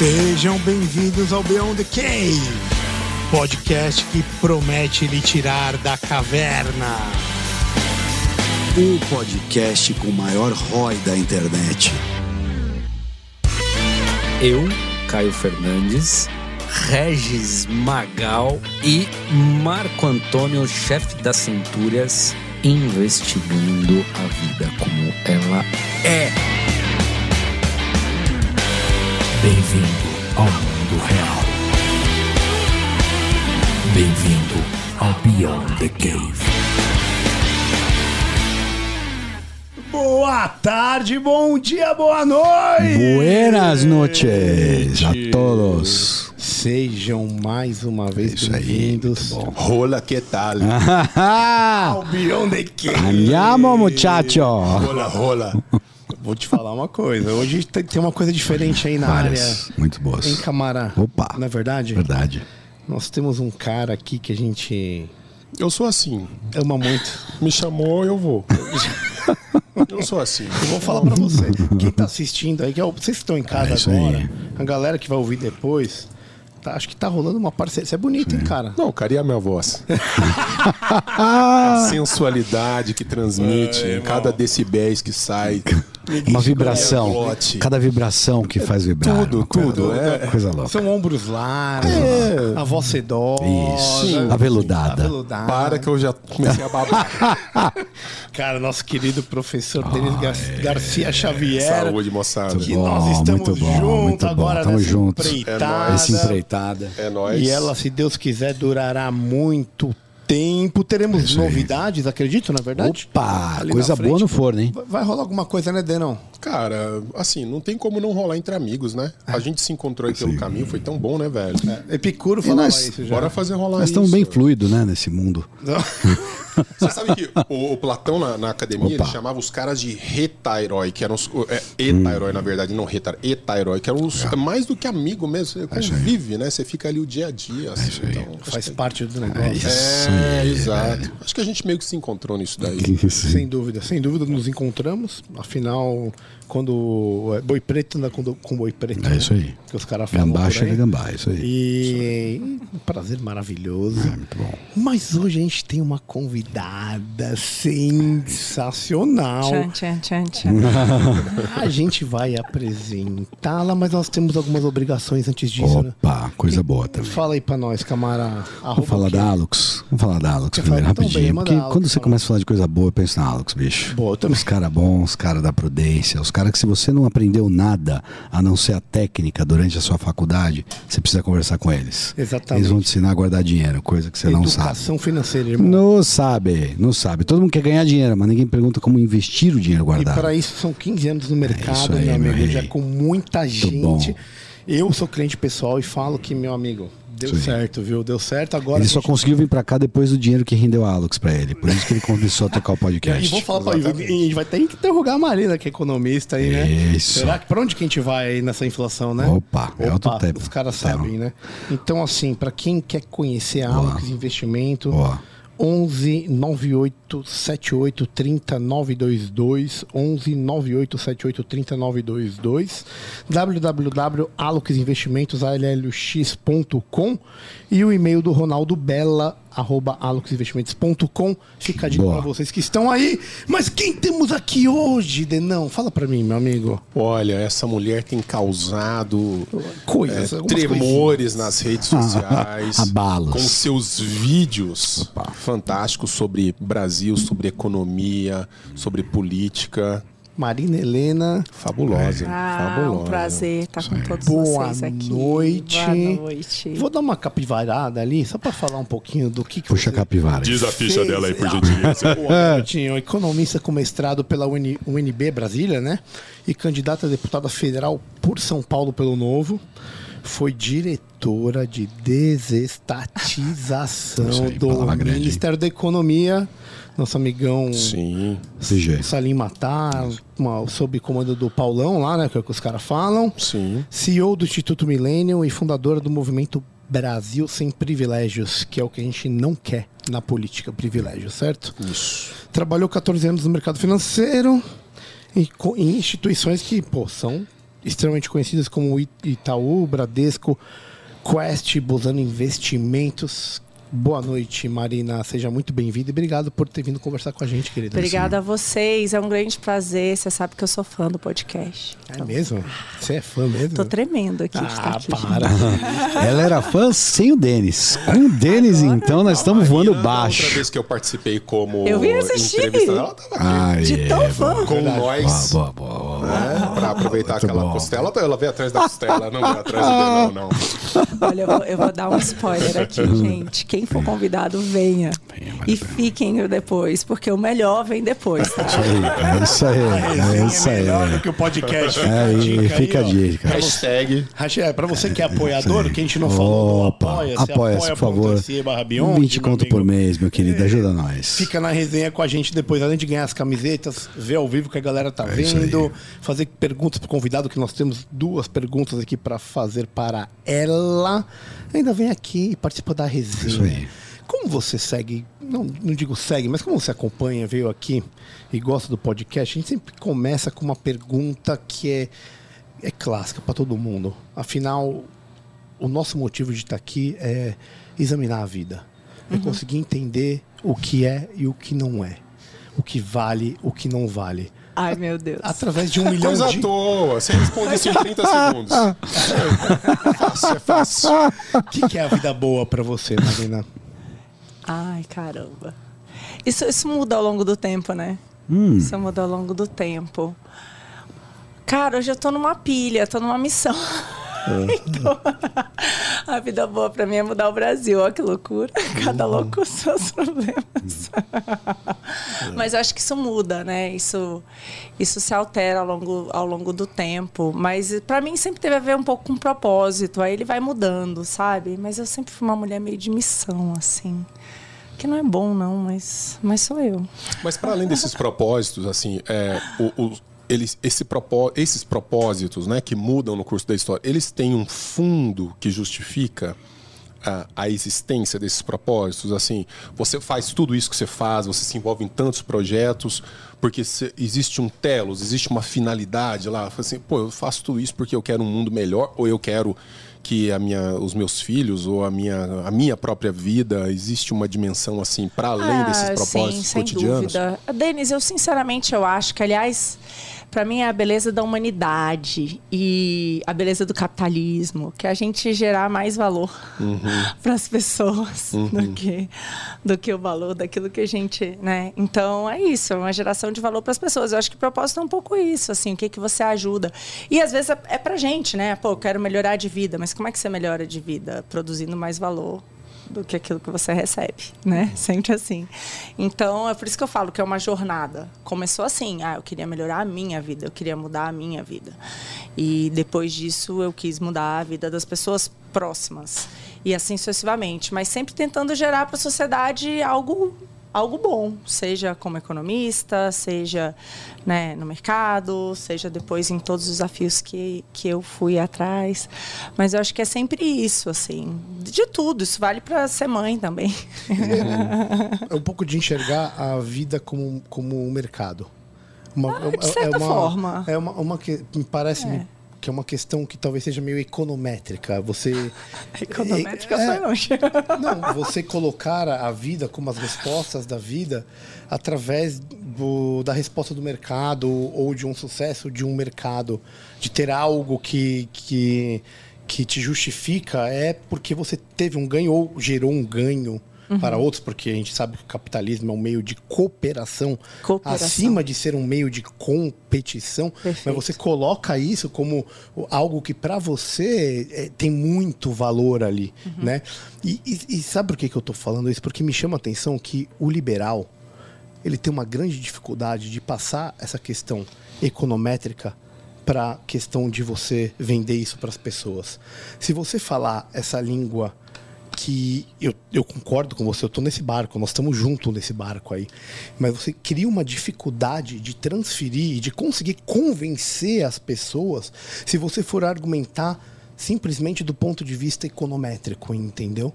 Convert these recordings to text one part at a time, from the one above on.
Sejam bem-vindos ao Beyond the Cave, podcast que promete lhe tirar da caverna. O podcast com o maior ROI da internet. Eu, Caio Fernandes, Regis Magal e Marco Antônio, chefe das Centúrias, investigando a vida como ela é. Bem-vindo ao mundo real. Bem-vindo ao Beyond the Cave. Boa tarde, bom dia, boa noite! Buenas noches a todos. Sejam mais uma vez bem-vindos. Rola, que tal? ao Beyond the Cave. Andiamo, muchacho. Rola, rola. Vou te falar uma coisa, hoje tem uma coisa diferente aí na Várias, área. muito boas. Hein, Camara? Opa. Não é verdade? Verdade. Nós temos um cara aqui que a gente Eu sou assim. ama muito. Me chamou, eu vou. Eu sou assim. Eu vou falar pra você. Quem tá assistindo aí, que é o- vocês que estão em casa É isso aí. agora, a galera que vai ouvir depois, tá- acho que tá rolando uma parceria. Isso é bonito, hein, cara? Não, cara, e a minha voz? a sensualidade que transmite, em cada decibéis que sai. Uma vibração. Glote. Cada vibração que faz vibrar. Tudo, coisa tudo, louca, é. Coisa louca. São ombros largos, a voz sedosa. Isso. Aveludada. aveludada. Para que eu já comecei a babar. Cara, nosso querido professor Denis Gar- Garcia Xavier. Saúde, moçada. Que Bom, nós estamos muito bom, juntos muito bom. agora Tamo nessa juntos. empreitada. Esse empreitada. É nóis. E ela, se Deus quiser, durará muito tempo. Teremos Isso aí. novidades, acredito, na verdade? Opa, Ali coisa boa no forno, hein? Vai- Vai rolar alguma coisa, né, Denão? Cara, assim, não tem como não rolar entre amigos, né? A gente se encontrou aí pelo caminho, foi tão bom, né, velho? Epicuro falava nós- isso já. Bora fazer rolar Nós isso. estamos bem fluido, né, nesse mundo. Você sabe que o, o Platão na, na academia Opa. ele chamava os caras de retairoi, que eram os. É, etairoi, na verdade, não retar, etairoi, que eram os. É. Mais do que amigo mesmo. Você convive, né? Você fica ali o dia a dia. Assim, então, Faz parte do negócio. é, exato. Acho que a gente meio que se encontrou nisso daí. Sem dúvida, sem dúvida nos encontramos. Afinal, quando é, boi preto anda com, com boi preto. É isso aí. Que os caras falam. Gambá chega aí. gambá, é isso aí. E um prazer maravilhoso. Muito bom. Mas hoje a gente tem uma convidada sensacional. Tchan, tchan, tchan, tchan. A gente vai apresentá-la, mas nós temos algumas obrigações antes disso, né? Opa, coisa boa também. Fala aí pra nós, camara. Vamos falar da Alux. Vamos falar da Alux Quer primeiro? Então, rapidinho. bem, porque Alux, quando você fala. começa a falar de coisa boa, eu penso na Alux, bicho. Boa, eu também. Os caras bons, os caras da prudência, os caras que se você não aprendeu nada a não ser a técnica durante a sua faculdade, você precisa conversar com eles. Exatamente. Eles vão te ensinar a guardar dinheiro, coisa que você não sabe. Educação financeira, irmão. Não sabe, não sabe. Todo mundo quer ganhar dinheiro, mas ninguém pergunta como investir o dinheiro E guardado. para isso são 15 anos no mercado, isso aí, meu meu amigo. rei. Já com muita gente. Eu sou cliente pessoal e falo que, meu amigo, deu aí. certo, viu? Deu certo. Agora Ele só gente- conseguiu vir pra cá depois do dinheiro que rendeu a Alux pra ele. Por isso que ele começou a tocar o E podcast. vou falar pra ele, a gente vai ter que interrogar a Marina, que é economista aí, né? Isso. Será que pra onde que a gente vai aí nessa inflação, né? Opa, é outro tempo. Os caras Tema. sabem, né? Então, assim, pra quem quer conhecer a. Alux Investimento, Boa. 11 98 78 30 922 11 98 78 30 922 www.aluxinvestimentos.com e o e-mail do Ronaldo Bella arroba aluxinvestimentos.com fica a dica Boa. pra vocês que estão aí mas quem temos aqui hoje Denão? fala pra mim meu amigo Olha, essa mulher tem causado Coisas, é, tremores nas redes sociais. Abalos. Com seus vídeos fantásticos sobre Brasil, sobre economia, sobre política. Marina Helena Fabulosa. Ah, fabulosa. um prazer estar com todos Boa vocês aqui. noite. Boa noite. vou dar uma capivarada ali só pra falar um pouquinho do que, que Puxa a capivara. Diz a ficha Fez- dela aí, por gentileza. Boa, economista com mestrado pela UN UNB Brasília, né? E candidata a deputada federal por São Paulo pelo Novo. Foi diretora de desestatização aí, do palavra grande? Ministério da Economia. Nosso amigão Sim. CG. Salim Matar, uma, sob comando do Paulão lá, né? Que é o que os caras falam. Sim. CEO do Instituto Millennium e fundadora do movimento Brasil Sem Privilégios, que é o que a gente não quer na política, privilégio, certo? Isso. Trabalhou 14 anos no mercado financeiro e em instituições que, pô, são extremamente conhecidas como Itaú, Bradesco, Quest, Bozano Investimentos. Boa noite, Marina. Seja muito bem-vinda e obrigado por ter vindo conversar com a gente, querida. Obrigada a vocês, é um grande prazer. Você sabe que eu sou fã do podcast. É mesmo? Você é fã mesmo? Tô tremendo aqui. Ah, aqui. para. Ela era fã sem o Denis. Com o Denis, então, nós estamos voando baixo. Outra vez que eu participei como Eu vim assistir. ela tava aqui Ai, De tão fã. com nós. Boa, boa, boa, boa. né, pra aproveitar Muito aquela bom. costela, ela veio atrás da costela, não veio atrás do não, não. Olha, eu vou, eu vou dar um spoiler aqui, gente. Quem for convidado, venha. E fiquem depois, porque o melhor vem depois, tá? É isso aí, é isso aí. melhor do que o podcast. Fica É a aí, dica fica a dica. Hashtag Hashtag- É, pra você que é apoiador, que a gente não falou, apoia, apoia-se, por favor. 20 conto por mês, meu querido. Ajuda nós. Fica na resenha com a gente depois, além de ganhar as camisetas, ver ao vivo que a galera tá É vendo, fazer perguntas pro convidado, que nós temos duas perguntas aqui pra fazer para ela. Ainda vem aqui e participa da resenha. Como você segue, não, não digo segue, mas como você acompanha, veio aqui e gosta do podcast, a gente sempre começa com uma pergunta que é, é clássica para todo mundo. Afinal, o nosso motivo de estar aqui é examinar a vida. É conseguir entender o que é e o que não é. O que vale, o que não vale. Ai, meu Deus. Através de um milhão coisa à de... toa. Você responde isso em 30 segundos. É fácil, é fácil. O que, que é a vida boa para você, Marina? Ai, caramba. Isso, isso muda ao longo do tempo, né? Isso muda ao longo do tempo. Cara, hoje eu tô numa pilha, tô numa missão. Então, a vida boa pra mim é mudar o Brasil. Olha que loucura. Cada louco com seus problemas. Mas eu acho que isso muda, né? Isso, isso se altera ao longo, ao longo do tempo. Mas pra mim sempre teve a ver um pouco com propósito. Aí ele vai mudando, sabe? Mas eu sempre fui uma mulher meio de missão, assim. Que não é bom, não, mas, mas sou eu. Mas para além desses propósitos, assim, é, o- o- eles, esse propó- esses propósitos, né, que mudam no curso da história, eles têm um fundo que justifica a, a existência desses propósitos. Assim, você faz tudo isso que você faz, você se envolve em tantos projetos, porque se- existe um telos, existe uma finalidade lá. Assim, pô, eu faço tudo isso porque eu quero um mundo melhor ou eu quero que a minha, os meus filhos ou a minha, a minha própria vida existe uma dimensão assim para além desses Ah, propósitos sim, sem cotidianos. dúvida. Denis, eu sinceramente eu acho que, aliás, para mim é a beleza da humanidade e a beleza do capitalismo, que é a gente gerar mais valor Uhum. para as pessoas do, que, do que o valor daquilo que a gente, né? Então é isso, é uma geração de valor para as pessoas. Eu acho que o propósito é um pouco isso, assim, o que que você ajuda. E às vezes é, é pra gente, né? Pô, eu quero melhorar de vida, mas como é que você melhora de vida? Produzindo mais valor do que aquilo que você recebe, né? Sempre assim. Então, é por isso que eu falo que é uma jornada. Começou assim, ah, eu queria melhorar a minha vida, eu queria mudar a minha vida. E depois disso, eu quis mudar a vida das pessoas próximas. E assim sucessivamente, mas sempre tentando gerar para a sociedade algo algo bom, seja como economista, seja né, no mercado, seja depois em todos os desafios que, que eu fui atrás. Mas eu acho que é sempre isso, assim, de tudo. Isso vale para ser mãe também. É um pouco de enxergar a vida como, como um mercado. Uma, Ah, de certa uma, forma. É uma, uma que me parece É. que é uma questão que talvez seja meio econométrica. Você. Econométrica É, foi longe. Não, você colocar a vida como as respostas da vida através do- da resposta do mercado ou de um sucesso de um mercado, de ter algo que, que, que te justifica é porque você teve um ganho ou gerou um ganho para outros, porque a gente sabe que o capitalismo é um meio de cooperação, Cooperação. acima de ser um meio de competição, Perfeito. mas você coloca isso como algo que para você é, tem muito valor ali, Uhum. né? E, e- e sabe por que, que eu tô falando isso? Porque me chama a atenção que o liberal ele tem uma grande dificuldade de passar essa questão econométrica para a questão de você vender isso para as pessoas. Se você falar essa língua que eu, eu concordo com você, eu tô nesse barco, nós estamos juntos nesse barco aí. Mas você cria uma dificuldade de transferir de conseguir convencer as pessoas se você for argumentar simplesmente do ponto de vista econométrico, entendeu?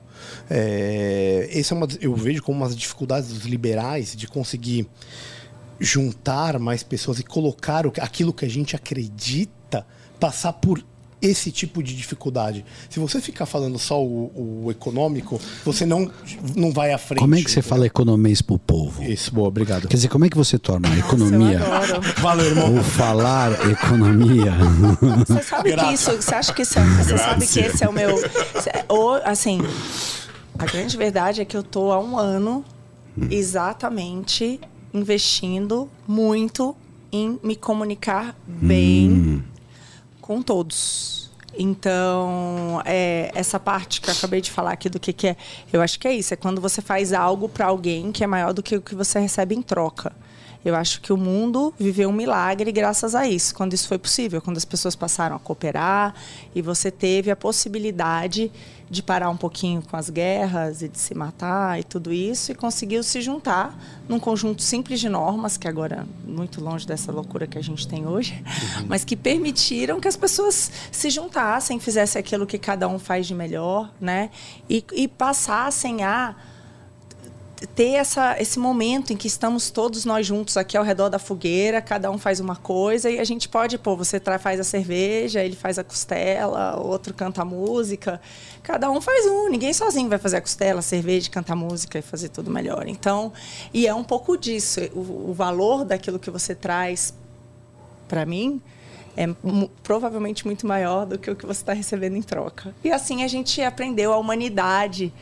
É, é uma, eu vejo como uma das dificuldades dos liberais de conseguir juntar mais pessoas e colocar o aquilo que a gente acredita passar por esse tipo de dificuldade. Se você ficar falando só o, o econômico, você não, não vai à frente. Como é que você fala economês pro povo? Isso, boa, obrigado. Quer dizer, como é que você torna a economia Eu adoro. Valeu, irmão. ou falar economia? Você sabe que isso, você acha que isso é, você sabe que esse é o meu, ou assim, a grande verdade é que eu tô há um ano exatamente investindo muito em me comunicar bem com todos. Então, é, essa parte que eu acabei de falar aqui do que, que é, eu acho que é isso, é quando você faz algo para alguém que é maior do que o que você recebe em troca. Eu acho que o mundo viveu um milagre graças a isso, quando isso foi possível, quando as pessoas passaram a cooperar e você teve a possibilidade de parar um pouquinho com as guerras e de se matar e tudo isso e conseguiu se juntar num conjunto simples de normas que agora muito longe dessa loucura que a gente tem hoje, mas que permitiram que as pessoas se juntassem, fizessem aquilo que cada um faz de melhor, né? E, e passassem a ter essa, esse momento em que estamos todos nós juntos aqui ao redor da fogueira, cada um faz uma coisa e a gente pode, pô, você faz a cerveja, ele faz a costela, outro canta a música. Cada um faz um, ninguém sozinho vai fazer a costela, a cerveja, cantar música e fazer tudo melhor. Então, e é um pouco disso, o, o valor daquilo que você traz para mim é provavelmente muito maior do que o que você está recebendo em troca. E assim a gente aprendeu a humanidade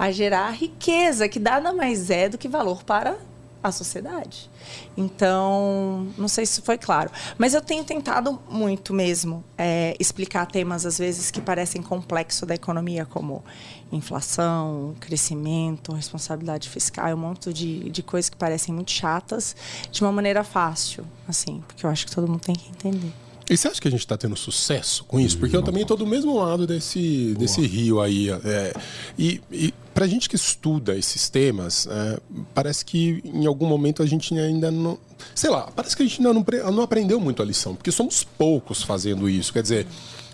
a gerar riqueza, que nada mais é do que valor para a sociedade. Então, não sei se foi claro, mas eu tenho tentado muito mesmo é, explicar temas às vezes que parecem complexos da economia, como inflação, crescimento, responsabilidade fiscal, um monte de, de coisas que parecem muito chatas, de uma maneira fácil, assim, porque eu acho que todo mundo tem que entender. E você acha que a gente está tendo sucesso com isso? Porque eu também estou do mesmo lado desse, desse rio aí. é, e e para a gente que estuda esses temas, é, parece que em algum momento a gente ainda não. Sei lá, parece que a gente ainda não, não aprendeu muito a lição, porque somos poucos fazendo isso. Quer dizer,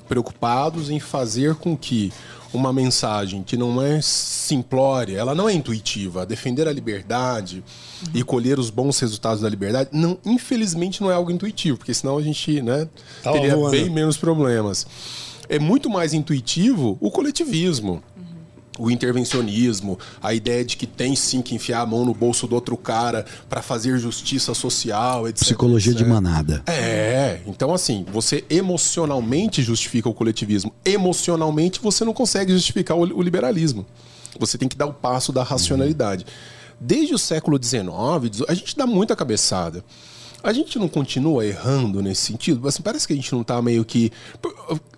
preocupados em fazer com que uma mensagem que não é simplória, ela não é intuitiva, defender a liberdade e colher os bons resultados da liberdade, não, infelizmente não é algo intuitivo, porque senão a gente né, Tava teria voando. bem menos problemas. É muito mais intuitivo o coletivismo. O intervencionismo, a ideia de que tem sim que enfiar a mão no bolso do outro cara para fazer justiça social, etc. Psicologia de etc. manada. É, então assim, você emocionalmente justifica o coletivismo. Emocionalmente você não consegue justificar o, liberalismo. Você tem que dar o passo da racionalidade. Desde o século XIX, a gente dá muita cabeçada. A gente não continua errando nesse sentido? Assim, parece que a gente não tá meio que.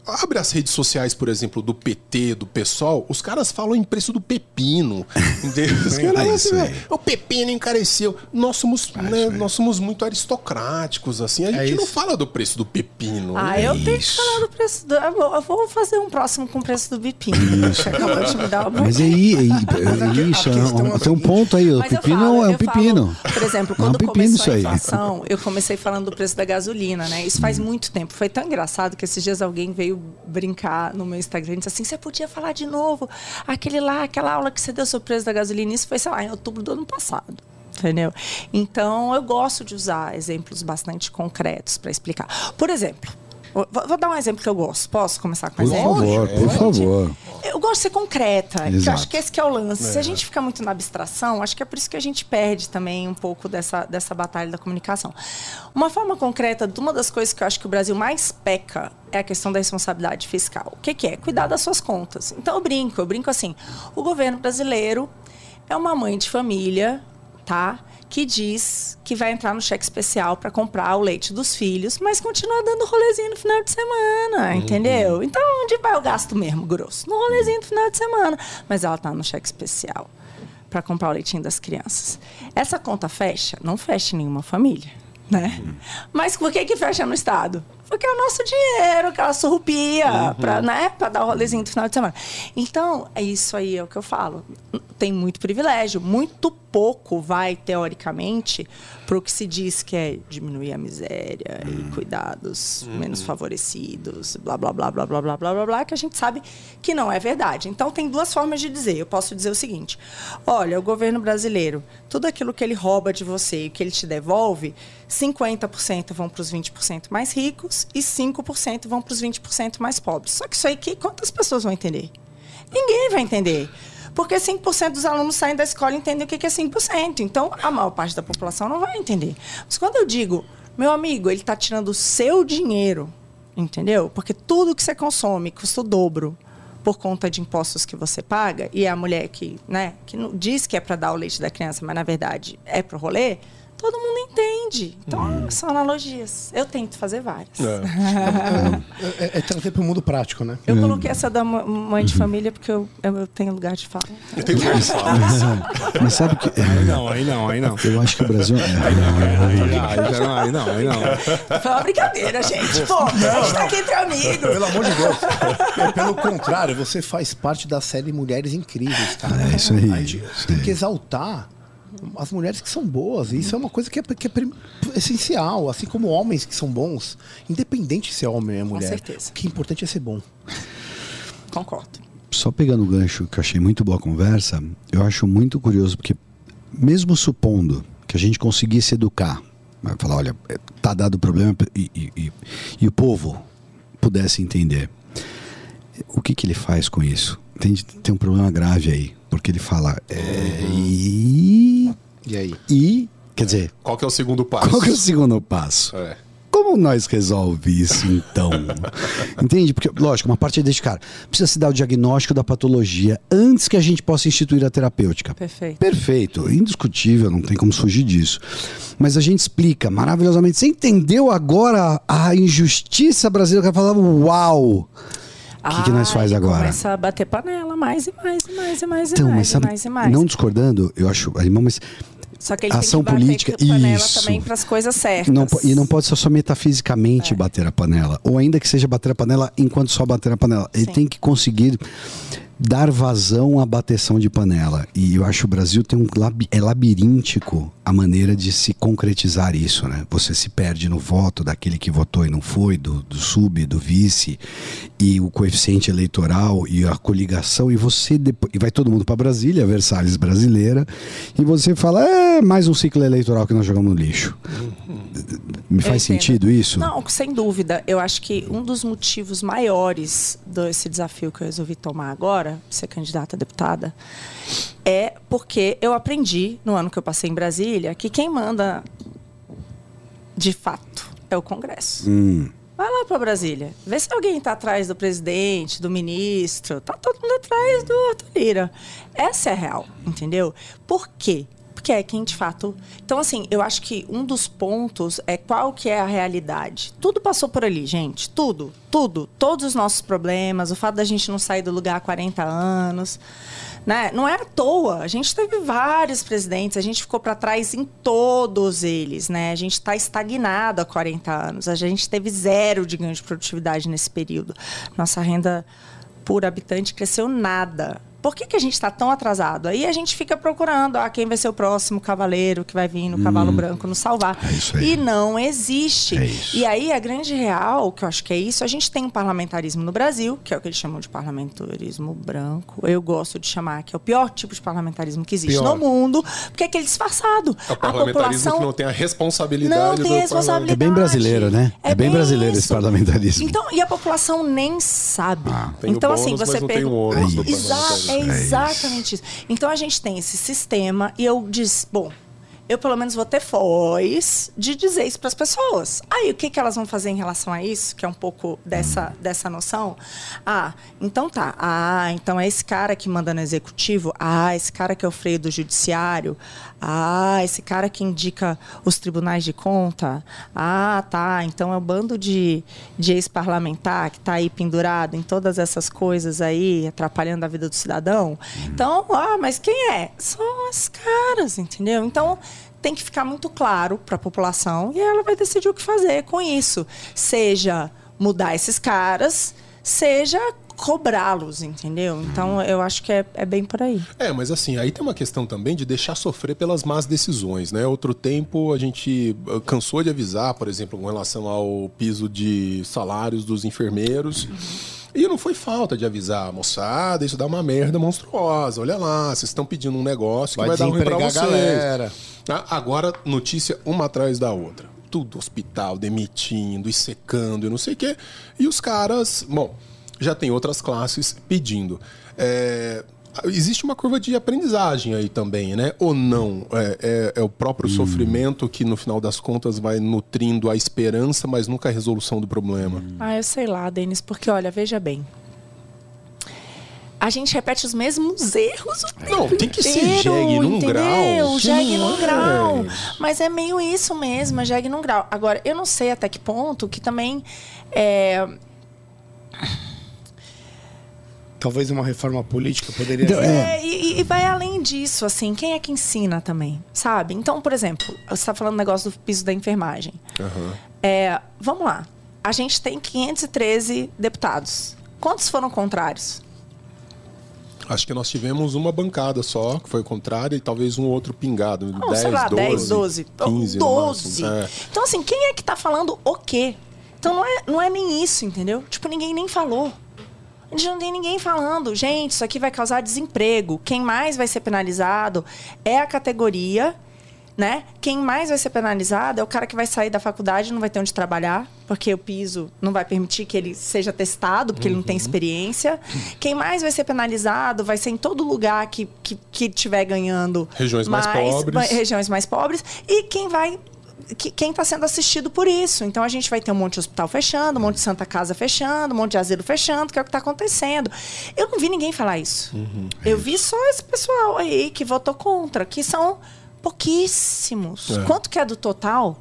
Abre as redes sociais, por exemplo, do PT, do PSOL, os caras falam em preço do pepino. É assim, isso aí. o pepino encareceu. Nós somos, né, nós somos muito aristocráticos, assim. A gente não isso. fala do preço do pepino. Ah, né? eu tenho que isso. falar do preço do. Eu vou- fazer um próximo com o preço do acabou de me dar uma Mas é, i- é, é isso, é um- tem um ponto aí. O pepino falo, é um pepino. falo, por exemplo, É um quando pepino começou isso a aí. inflação, eu comecei falando do preço da gasolina, né? Isso faz muito tempo. Foi tão engraçado que esses dias alguém veio brincar no meu Instagram e disse assim: você podia falar de novo aquele lá, aquela aula que você deu sobre o preço da gasolina. Isso foi, sei lá, em outubro do ano passado. Entendeu? Então, eu gosto de usar exemplos bastante concretos para explicar. Por exemplo, vou, vou dar um exemplo que eu gosto. Posso começar com um Por exemplo? favor, por favor. Eu gosto de ser concreta. que Eu Exato. acho que esse que é o lance. Se a gente fica muito na abstração, acho que é por isso que a gente perde também um pouco dessa, dessa batalha da comunicação. Uma forma concreta de uma das coisas que eu acho que o Brasil mais peca é a questão da responsabilidade fiscal. O que, que é? Cuidar das suas contas. Então eu brinco, eu brinco assim. O governo brasileiro é uma mãe de família, tá? Que diz que vai entrar no cheque especial para comprar o leite dos filhos, mas continua dando rolezinho no final de semana, entendeu? Então, onde vai o gasto mesmo, grosso? No rolezinho do final de semana. Mas ela tá no cheque especial para comprar o leitinho das crianças. Essa conta fecha? Não fecha em nenhuma família, né? Mas por que que fecha no Estado? Porque é o nosso dinheiro, aquela surrupia, para né, pra dar o rolezinho do final de semana. Então, é isso aí, é o que eu falo. Tem muito privilégio, muito pouco vai, teoricamente, para o que se diz que é diminuir a miséria e cuidar dos menos favorecidos, blá, blá, blá, blá, blá, blá, blá, blá, blá, que a gente sabe que não é verdade. Então, tem duas formas de dizer. Eu posso dizer o seguinte: olha, o governo brasileiro, tudo aquilo que ele rouba de você e que ele te devolve, 50% vão para os 20% mais ricos e 5% vão para os 20% mais pobres. Só que isso aí, que, quantas pessoas vão entender? Ninguém vai entender. Porque 5% dos alunos saem da escola e entendem o que é 5%. Então, a maior parte da população não vai entender. Mas quando eu digo, meu amigo, ele está tirando o seu dinheiro, entendeu? Porque tudo que você consome custa o dobro por conta de impostos que você paga, e a mulher que, né, que diz que é para dar o leite da criança, mas na verdade é para o rolê, todo mundo entende. Então, Uhum. são analogias. Eu tento fazer várias. É, é, é trazer para o mundo prático, né? Eu coloquei essa da mãe de família porque eu, eu tenho lugar de fala. Eu tenho lugar de fala. Mas sabe que. é, Aí não, aí não, aí não. eu acho que o Brasil. é, Aí, não, aí não, aí não. Foi uma brincadeira, gente. Pô, a gente tá aqui entre amigos. Pelo amor de Deus. É, pelo contrário, você faz parte da série Mulheres Incríveis, cara. É isso aí, tem que exaltar as mulheres que são boas. E isso é uma coisa que é, que é essencial. Assim como homens que são bons, independente se é homem ou é mulher. certeza. O que é importante é ser bom. Concordo. Só pegando o gancho que eu achei muito boa a conversa, eu acho muito curioso, porque mesmo supondo que a gente conseguisse educar, vai falar, olha, é, tá dado o problema e, e- e- e o povo pudesse entender, o que, que ele faz com isso? Tem, tem um problema grave aí, porque ele fala, é, e, E aí? e, quer dizer, Qual que é o segundo passo? qual que é o segundo passo? É. Como nós resolve isso, então? Entende? Porque, lógico, uma parte é desse cara. Precisa se dar o diagnóstico da patologia antes que a gente possa instituir a terapêutica. Perfeito. Perfeito, indiscutível, não tem como fugir disso. Mas a gente explica maravilhosamente. Você entendeu agora a injustiça brasileira? Que falava, uau! O que, que nós faz agora? Começa a bater panela mais e mais e mais e mais Então, e mas mais, e sabe, mais e mais. não discordando, eu acho, animal, mas Só que ele ação tem que bater política, panela isso. também para as coisas certas. Não e não pode ser só metafisicamente bater a panela. Ou ainda que seja bater a panela enquanto só bater a panela. Ele Sim. tem que conseguir dar vazão à bateção de panela. E eu acho que o Brasil tem um é labiríntico a maneira de se concretizar isso, né? Você se perde no voto daquele que votou e não foi, do, do sub, do vice, e o coeficiente eleitoral e a coligação, e você depois, e vai todo mundo para Brasília, Versalhes brasileira, e você fala, é mais um ciclo eleitoral que nós jogamos no lixo. Me faz sentido isso? Não, sem dúvida. Eu acho que um dos motivos maiores desse desafio que eu resolvi tomar agora, ser candidata a deputada, é porque eu aprendi, no ano que eu passei em Brasília, que quem manda de fato é o Congresso. Hum, Vai lá para Brasília. Vê se alguém está atrás do presidente, do ministro. Tá todo mundo atrás do Arthur Lira. Essa é a real, entendeu? Por quê? Porque é quem de fato. Então, assim, eu acho que um dos pontos é qual que é a realidade. Tudo passou por ali, gente. Tudo, tudo. Todos os nossos problemas, o fato da gente não sair do lugar há 40 anos. Né? Não é à toa. A gente teve vários presidentes, a gente ficou para trás em todos eles. Né? A gente está estagnado há 40 anos. A gente teve zero de ganho de produtividade nesse período. Nossa renda por habitante cresceu nada. Por que, que a gente está tão atrasado? Aí a gente fica procurando ah, quem vai ser o próximo cavaleiro que vai vir no cavalo branco nos salvar. É isso aí. E não existe. É isso. E aí a grande real, que eu acho que é isso, a gente tem um parlamentarismo no Brasil, que é o que eles chamam de parlamentarismo branco. Eu gosto de chamar que é o pior tipo de parlamentarismo que existe Pior. no mundo, porque é aquele disfarçado. É o a parlamentarismo população que não tem a responsabilidade não do tem responsabilidade. É bem brasileiro, né? É bem brasileiro esse parlamentarismo. Então, e a população nem sabe. Tem o então, bônus, assim, você pergunta. ônus do Parlamentarismo. é É isso. exatamente isso. Então a gente tem esse sistema e eu disse, bom, eu pelo menos vou ter voz de dizer isso para as pessoas. Aí o que, que elas vão fazer em relação a isso, que é um pouco dessa, dessa noção? Ah, então tá. Ah, então é esse cara que manda no executivo. Ah, esse cara que é o freio do judiciário. Ah, esse cara que indica os tribunais de conta. Ah, tá. Então é um bando de, de ex-parlamentar que está aí pendurado em todas essas coisas aí, atrapalhando a vida do cidadão. Então, ah, mas quem é? São as caras, entendeu? Então tem que ficar muito claro para a população e ela vai decidir o que fazer com isso. Seja mudar esses caras, seja cobrá-los, entendeu? Então eu acho que é, é bem por aí. É, mas assim, aí tem uma questão também de deixar sofrer pelas más decisões, né? Outro tempo a gente eh, cansou de avisar, por exemplo, com relação ao piso de salários dos enfermeiros. E não foi falta de avisar, moçada, isso dá uma merda monstruosa. Olha lá, vocês estão pedindo um negócio que Vai vai, dar ruim pra vocês. galera. Ah, Agora, notícia uma atrás da outra. tudo hospital, demitindo e secando e não sei o quê. E os caras, bom, já tem outras classes pedindo. É, existe uma curva de aprendizagem aí também, né? Ou não? É, é, é o próprio hum. sofrimento que, no final das contas, vai nutrindo a esperança, mas nunca a resolução do problema. Hum. Ah, eu sei lá, Denis, porque olha, veja bem a gente repete os mesmos erros o tempo Não, tem que ser jegue num entendeu? grau. Jegue num é. grau. Mas é meio isso mesmo, jegue num grau. Agora, eu não sei até que ponto que também é... Talvez uma reforma política poderia... Então, é, e, e, vai além disso, assim, quem é que ensina também, sabe? Então, por exemplo, você está falando do negócio do piso da enfermagem. Uhum. É, vamos lá. A gente tem 513 deputados. Quantos foram contrários? Acho que nós tivemos uma bancada só, que foi contrária, e talvez um outro pingado. Não, 10, sei lá, 12, 10, 12. 15 12. É. Então, assim, quem é que tá falando o quê? Então não é, não é nem isso, entendeu? Tipo, ninguém nem falou. A gente não tem ninguém falando, gente, isso aqui vai causar desemprego. Quem mais vai ser penalizado é a categoria né? Quem mais vai ser penalizado é o cara que vai sair da faculdade e não vai ter onde trabalhar, porque o piso não vai permitir que ele seja testado, porque uhum. ele não tem uhum. experiência. Quem mais vai ser penalizado vai ser em todo lugar que, que, que tiver ganhando. Regiões mais, mais pobres. Regiões mais pobres. E quem vai quem está sendo assistido por isso. Então a gente vai ter um monte de hospital fechando, um monte de Santa Casa fechando, um monte de asilo fechando, que é o que está acontecendo. Eu não vi ninguém falar isso. Uhum, é eu vi só esse pessoal aí que votou contra, que são pouquíssimos. É. Quanto que é do total?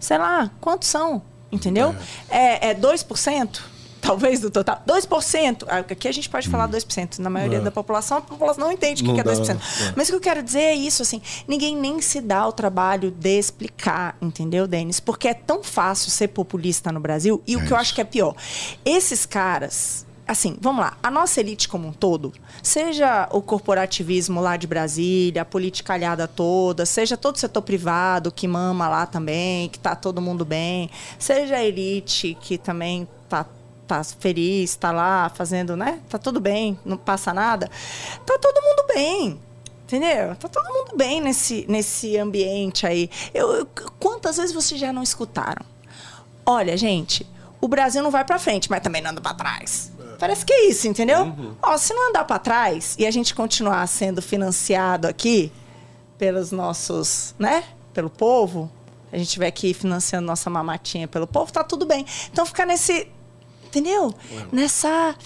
Sei lá, quantos são? Entendeu? É, é 2%? Talvez do total. 2%. Ah, aqui a gente pode falar 2%. Hum. Na maioria é. da população, a população não entende o que, que é 2%. É. Mas o que eu quero dizer é isso, assim, ninguém nem se dá o trabalho de explicar, entendeu, Denis? Porque é tão fácil ser populista no Brasil. E o que eu acho que é pior, esses caras assim, vamos lá, a nossa elite como um todo, seja o corporativismo lá de Brasília, a politicalhada toda, seja todo o setor privado que mama lá também, que tá todo mundo bem, seja a elite que também tá feliz, tá lá fazendo, né? Tá tudo bem, não passa nada. Tá todo mundo bem. Entendeu? Tá todo mundo bem nesse, nesse ambiente aí. Eu, eu, quantas vezes vocês já não escutaram? Olha, gente, o Brasil não vai para frente, mas também não anda para trás. Parece que é isso, entendeu? Uhum. Ó, se não andar para trás e a gente continuar sendo financiado aqui pelos nossos, né? Pelo povo, a gente estiver aqui financiando nossa mamatinha pelo povo, tá tudo bem. Então ficar nesse, entendeu? Nessa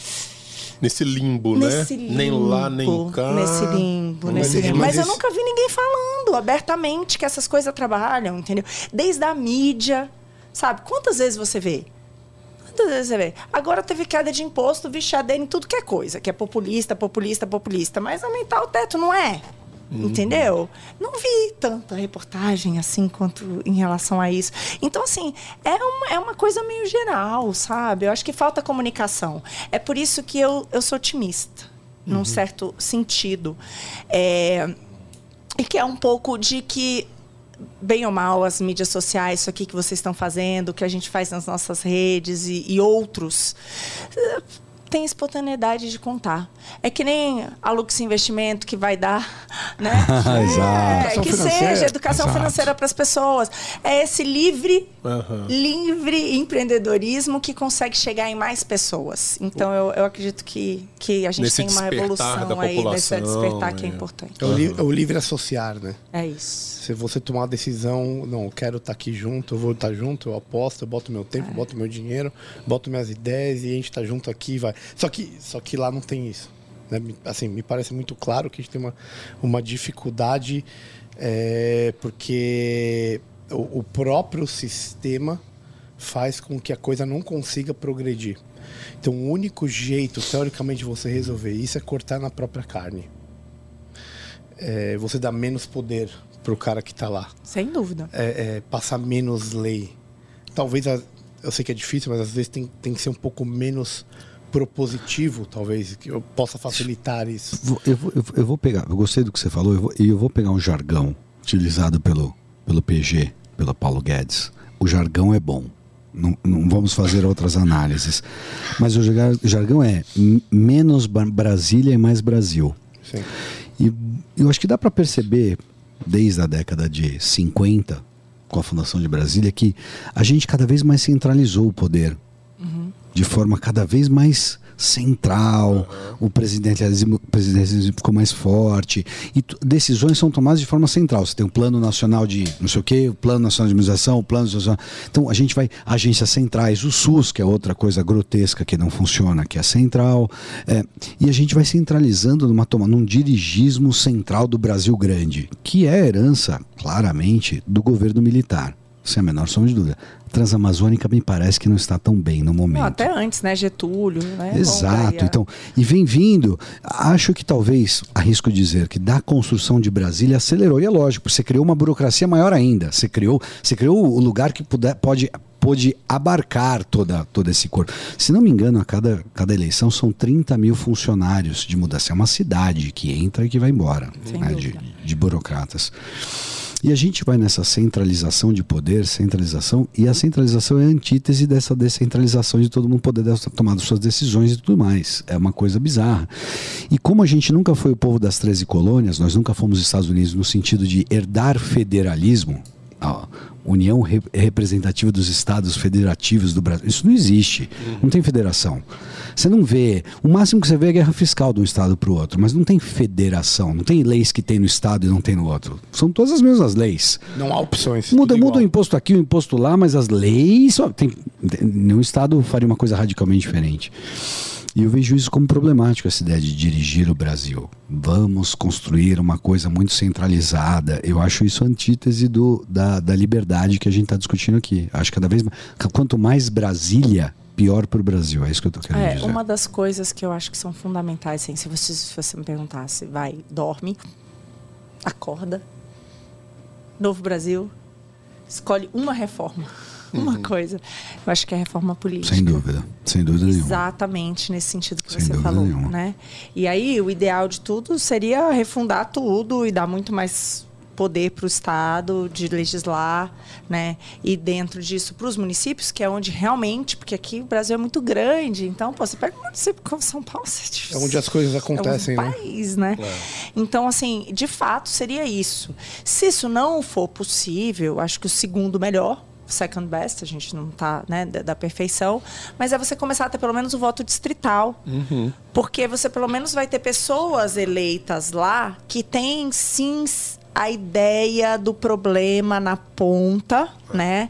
Nesse limbo, né? nesse né? Limbo, nem lá, nem cá. Nesse limbo, nesse limbo. Mas, mas eu nunca vi ninguém falando abertamente que essas coisas trabalham, entendeu? Desde a mídia, sabe? Quantas vezes você vê? Quantas vezes você vê? Agora teve queda de imposto, vichadeira em tudo que é coisa, que é populista, populista, populista. Mas aumentar o teto não é. Uhum. Entendeu? Não vi tanta reportagem assim quanto em relação a isso. Então, assim, é uma, é uma coisa meio geral, sabe? Eu acho que falta comunicação. É por isso que eu, eu sou otimista, uhum. num certo sentido. É, e que é um pouco de que bem ou mal, as mídias sociais, isso aqui que vocês estão fazendo, o que a gente faz nas nossas redes e, e outros tem espontaneidade de contar. É que nem a Lux Investimento que vai dar, né? Exato. É, que seja educação Exato. financeira para as pessoas. É esse livre, uhum. livre empreendedorismo que consegue chegar em mais pessoas. Então eu, eu acredito que, que a gente nesse tem uma revolução aí nesse despertar é. que é importante. É o, li é o livre associar, né? É isso se você tomar uma decisão, não, eu quero estar tá aqui junto, eu vou estar tá junto, eu aposto, eu boto meu tempo, é. boto meu dinheiro, boto minhas ideias e a gente está junto aqui vai. Só que, só que lá não tem isso. Né? Assim, me parece muito claro que a gente tem uma, uma dificuldade é, porque o, o próprio sistema faz com que a coisa não consiga progredir. Então, o único jeito, teoricamente, de você resolver isso é cortar na própria carne. É, você dá menos poder para o cara que está lá. Sem dúvida. É, é, passar menos lei. Talvez, a, eu sei que é difícil, mas às vezes tem, tem que ser um pouco menos propositivo, talvez, que eu possa facilitar isso. Eu vou, eu, eu vou pegar, eu gostei do que você falou, e eu, vou, eu vou pegar um jargão utilizado pelo, pelo PG, pelo Paulo Guedes. O jargão é bom. Não, não, vamos fazer outras análises. Mas o jargão é menos Brasília e mais Brasil. Sim. E eu acho que dá para perceber desde a década de 50, com a Fundação de Brasília que a gente cada vez mais centralizou o poder. De forma cada vez mais central, o presidencialismo, o presidencialismo ficou mais forte e decisões são tomadas de forma central. Você tem o plano nacional de não sei o quê, o plano nacional de imunização, o plano nacional. Então a gente vai agências centrais, o SUS que é outra coisa grotesca que não funciona, que é central, é, e a gente vai centralizando numa toma, num dirigismo central do Brasil grande, que é herança claramente do governo militar. Sem a menor sombra de dúvida. Transamazônica me parece que não está tão bem no momento. Não, até antes, né? Getúlio, né? Exato. Longa, Então, e vem vindo. Acho que talvez, arrisco dizer, que da construção de Brasília acelerou. E é lógico, você criou uma burocracia maior ainda. Você criou, você criou o lugar que puder, pode, pode abarcar toda, todo esse corpo. Se não me engano, a cada, cada eleição são 30 mil funcionários de mudança. É uma cidade que entra e que vai embora né, de, de burocratas. E a gente vai nessa centralização de poder, centralização, e a centralização é a antítese dessa descentralização de todo mundo poder tomar suas decisões e tudo mais. É uma coisa bizarra. E como a gente nunca foi o povo das 13 colônias, nós nunca fomos Estados Unidos no sentido de herdar federalismo, a União Re- Representativa dos Estados Federativos do Brasil. Isso não existe. Não tem federação. Você não vê. O máximo que você vê é a guerra fiscal de um Estado para o outro, mas não tem federação. Não tem leis que tem no Estado e não tem no outro. São todas as mesmas leis. Não há opções. Muda, muda o imposto aqui, o imposto lá, mas as leis. Só tem, tem- nenhum Estado faria uma coisa radicalmente diferente. E eu vejo isso como problemático, essa ideia de dirigir o Brasil. Vamos construir uma coisa muito centralizada. Eu acho isso antítese do, da, da liberdade que a gente está discutindo aqui. Acho que cada vez mais. Quanto mais Brasília, pior para o Brasil. É isso que eu estou querendo É, dizer. uma das coisas que eu acho que são fundamentais, assim, se você, se você me perguntasse, vai, dorme, acorda, Novo Brasil, escolhe uma reforma, uma coisa. Eu acho que é a reforma política. Sem dúvida. Sem dúvida nenhuma. Exatamente nesse sentido que Sem você falou, nenhuma. né? E aí o ideal de tudo seria refundar tudo e dar muito mais poder para o estado de legislar, né? E dentro disso para os municípios, que é onde realmente, porque aqui o Brasil é muito grande, então pô, você pega um município como São Paulo, você É onde as coisas acontecem, é um né? país, né? Então, assim, de fato, seria isso. Se isso não for possível, acho que o segundo melhor, second best, a gente não tá, né, da, da perfeição, mas é você começar a ter pelo menos o voto distrital. Porque você pelo menos vai ter pessoas eleitas lá que têm sim a ideia do problema na ponta, né?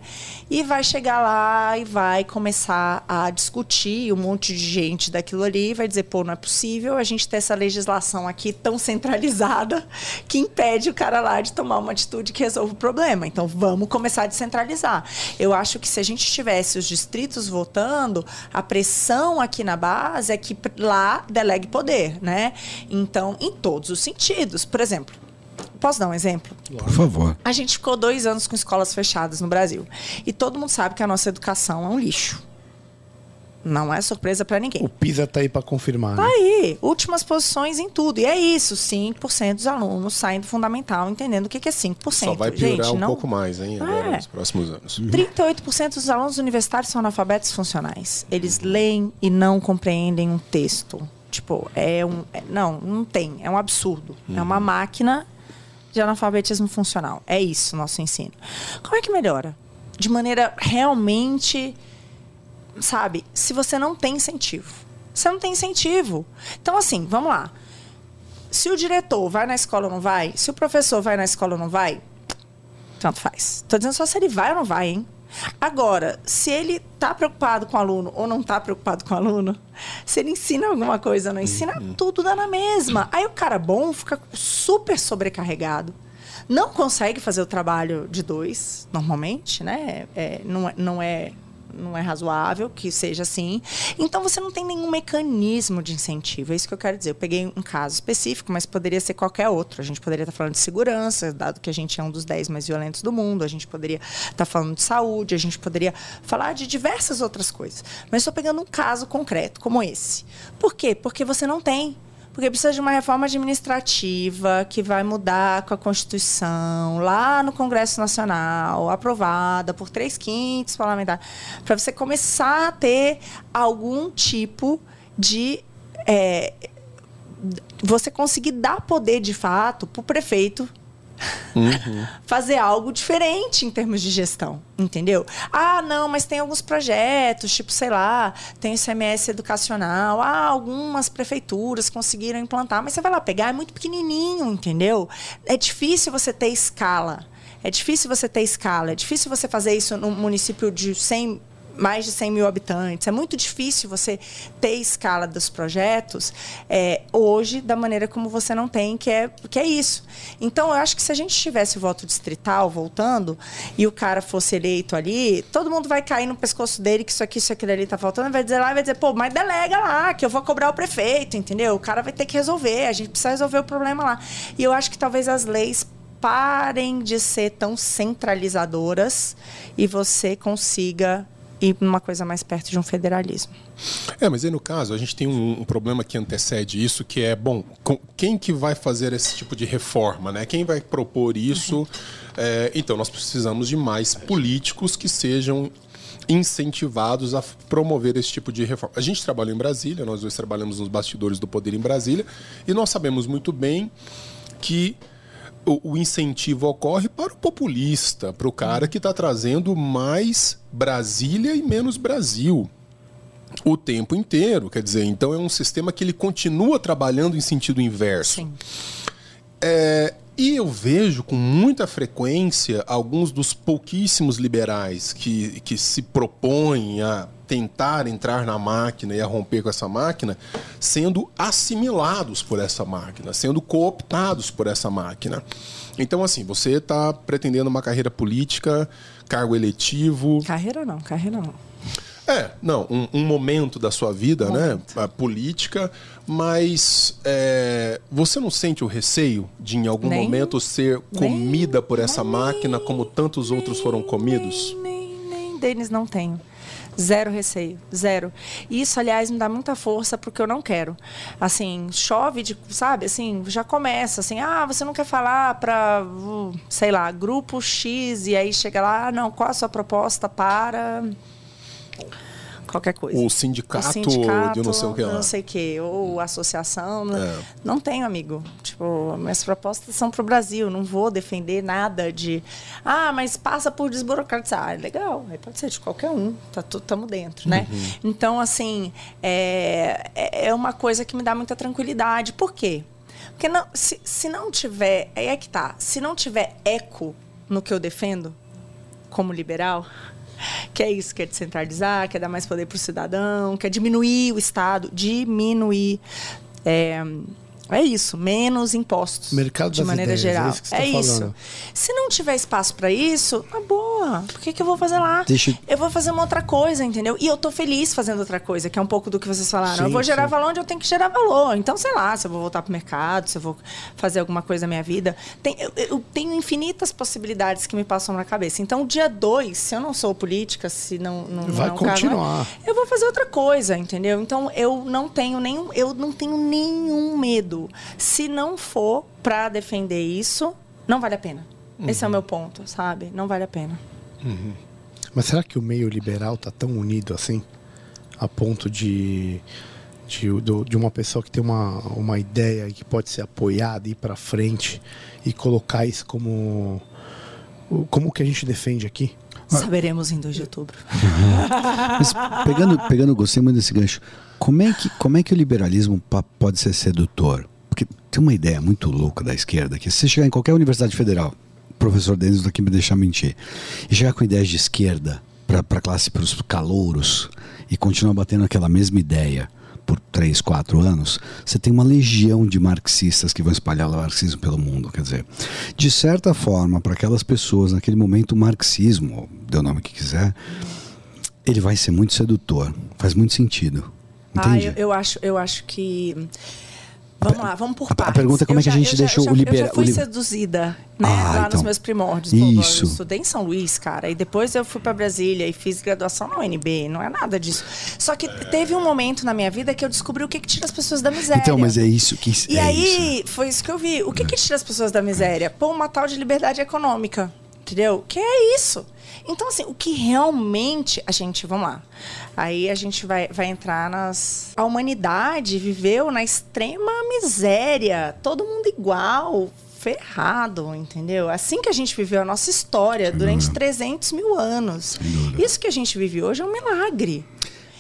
E vai chegar lá e vai começar a discutir um monte de gente daquilo ali, vai dizer, pô, não é possível a gente ter essa legislação aqui tão centralizada que impede o cara lá de tomar uma atitude que resolva o problema. Então vamos começar a descentralizar. Eu acho que se a gente tivesse os distritos votando, a pressão aqui na base é que lá delegue poder, né? Então, em todos os sentidos. Por exemplo, posso dar um exemplo? Por favor. A gente ficou dois anos com escolas fechadas no Brasil. E todo mundo sabe que a nossa educação é um lixo. Não é surpresa para ninguém. O PISA tá aí pra confirmar. Tá né? aí, últimas posições em tudo. E é isso, 5% dos alunos saem do fundamental entendendo o que que é 5%. Só vai piorar Gente, um não... pouco mais, hein, agora É. nos próximos anos. 38% dos alunos universitários são analfabetos funcionais. Eles leem e não compreendem um texto. Tipo, é um. é- não, não tem. É um absurdo. É uma máquina de analfabetismo funcional. É isso nosso ensino. Como é que melhora? De maneira realmente. Sabe? Se você não tem incentivo. Você não tem incentivo. Então, assim, vamos lá. Se o diretor vai na escola ou não vai, se o professor vai na escola ou não vai, tanto faz. Tô dizendo só se ele vai ou não vai, hein? Agora, se ele tá preocupado com o aluno ou não tá preocupado com o aluno, se ele ensina alguma coisa ou não ensina, tudo dá na mesma. Aí o cara bom fica super sobrecarregado. Não consegue fazer o trabalho de dois, normalmente, né? É, não, é- não é não é razoável que seja assim. Então você não tem nenhum mecanismo de incentivo. É isso que eu quero dizer. Eu peguei um caso específico, mas poderia ser qualquer outro. A gente poderia estar falando de segurança, dado que a gente é um dos 10 mais violentos do mundo. A gente poderia estar falando de saúde, a gente poderia falar de diversas outras coisas. Mas estou pegando um caso concreto, como esse. Por quê? Porque você não tem. Porque precisa de uma reforma administrativa que vai mudar com a Constituição, lá no Congresso Nacional, aprovada por três quintos parlamentares, para você começar a ter algum tipo de. é, você conseguir dar poder de fato para o prefeito fazer algo diferente em termos de gestão, entendeu? Ah, não, mas tem alguns projetos, tipo, sei lá, tem o ICMS educacional, ah, algumas prefeituras conseguiram implantar, mas você vai lá pegar, é muito pequenininho, entendeu? É difícil você ter escala. É difícil você ter escala, é difícil você fazer isso num município de 100 mais de 100 mil habitantes. É muito difícil você ter escala dos projetos é, hoje da maneira como você não tem, que é, que é isso. Então, eu acho que se a gente tivesse o voto distrital voltando e o cara fosse eleito ali, todo mundo vai cair no pescoço dele que isso aqui, isso aquilo ali tá faltando, vai dizer lá, vai dizer, pô, mas delega lá, que eu vou cobrar o prefeito, entendeu? O cara vai ter que resolver, a gente precisa resolver o problema lá. E eu acho que talvez as leis parem de ser tão centralizadoras e você consiga ir uma coisa mais perto de um federalismo. É, mas aí no caso, a gente tem um, um, problema que antecede isso, que é, bom, com, quem que vai fazer esse tipo de reforma, né? Quem vai propor isso? Uhum. É, então, nós precisamos de mais políticos que sejam incentivados a promover esse tipo de reforma. A gente trabalha em Brasília, nós dois trabalhamos nos bastidores do poder em Brasília, e nós sabemos muito bem que o, incentivo ocorre para o populista, para o cara que está trazendo mais Brasília e menos Brasil o tempo inteiro. Quer dizer, então é um sistema que ele continua trabalhando em sentido inverso. Sim. É, e eu vejo com muita frequência alguns dos pouquíssimos liberais que, que se propõem a tentar entrar na máquina e a romper com essa máquina sendo assimilados por essa máquina, sendo cooptados por essa máquina. Então, assim, você está pretendendo uma carreira política, cargo eletivo. Carreira não, carreira não. É, não, um, um momento da sua vida, um né? A política, mas é, você não sente o receio de em algum nem, momento ser comida nem, por essa nem, máquina como tantos outros foram comidos? Nem, nem, deles não tenho. Zero receio, zero. Isso, aliás, me dá muita força porque eu não quero. Assim, chove de, sabe, assim, já começa assim, ah, você não quer falar para, sei lá, grupo X e aí chega lá, ah, não, qual a sua proposta para qualquer coisa. O sindicato, o sindicato de não sei o que lá. Não sei o que, ou associação. Né? É. Não tenho, amigo. Tipo, minhas propostas são para o Brasil. Não vou defender nada de. Ah, mas passa por desburocratizar. Ah, legal, aí pode ser de qualquer um. Tá tudo estamos dentro, né? Uhum. Então, assim, é, é, é uma coisa que me dá muita tranquilidade. Por quê? Porque não, se, se não tiver. Aí é que tá. Se não tiver eco no que eu defendo, como liberal, que é isso, quer descentralizar, quer dar mais poder para o cidadão, quer diminuir o Estado, diminuir. É, é isso, menos impostos. Mercado de maneira ideias, geral. É isso. é tá isso. Se não tiver espaço para isso, tá boa. Por que, que eu vou fazer lá? Deixa... Eu vou fazer uma outra coisa, entendeu? E eu tô feliz fazendo outra coisa, que é um pouco do que vocês falaram. Sim, eu vou gerar sim. valor onde eu tenho que gerar valor. Então, sei lá, se eu vou voltar pro mercado, se eu vou fazer alguma coisa na minha vida. Tem, eu, eu tenho infinitas possibilidades que me passam na cabeça. Então, dia 2, se eu não sou política, se não. não Vai não continuar. Caso, eu vou fazer outra coisa, entendeu? Então, eu não tenho nenhum, eu não tenho nenhum medo. Se não for para defender isso, não vale a pena. Uhum. Esse é o meu ponto, sabe? Não vale a pena. Uhum. Mas será que o meio liberal tá tão unido assim? A ponto de, de, de uma pessoa que tem uma, uma ideia que pode ser apoiada, ir para frente e colocar isso como como que a gente defende aqui? Saberemos em 2 de outubro. Mas pegando, pegando, gostei muito desse gancho. Como é que, como é que o liberalismo pode ser sedutor? Porque tem uma ideia muito louca da esquerda que se você chegar em qualquer universidade federal, o professor Denis daqui me deixar mentir, e chegar com ideias de esquerda para a classe, para os calouros, e continuar batendo aquela mesma ideia por três, quatro anos, você tem uma legião de marxistas que vão espalhar o marxismo pelo mundo. Quer dizer, de certa forma, para aquelas pessoas, naquele momento, o marxismo, dê o nome que quiser, ele vai ser muito sedutor. Faz muito sentido. Ah, eu, eu acho, eu acho que Vamos lá, vamos por partes. A pergunta é como eu é que já, a gente deixou já, o liberal. Eu já fui seduzida, né? Ah, lá então. nos meus primórdios. Isso. Eu estudei em São Luís, cara. E depois eu fui para Brasília e fiz graduação na UNB. Não é nada disso. Só que teve um momento na minha vida que eu descobri o que, que tira as pessoas da miséria. Então, mas é isso que E é aí, isso. foi isso que eu vi. O que, que tira as pessoas da miséria? Pô, uma tal de liberdade econômica. Entendeu? Que é isso. Então, assim, o que realmente a gente. Vamos lá. Aí a gente vai, vai entrar nas. A humanidade viveu na extrema miséria. Todo mundo igual. ferrado, entendeu? Assim que a gente viveu a nossa história durante 300 mil anos. Isso que a gente vive hoje é um milagre.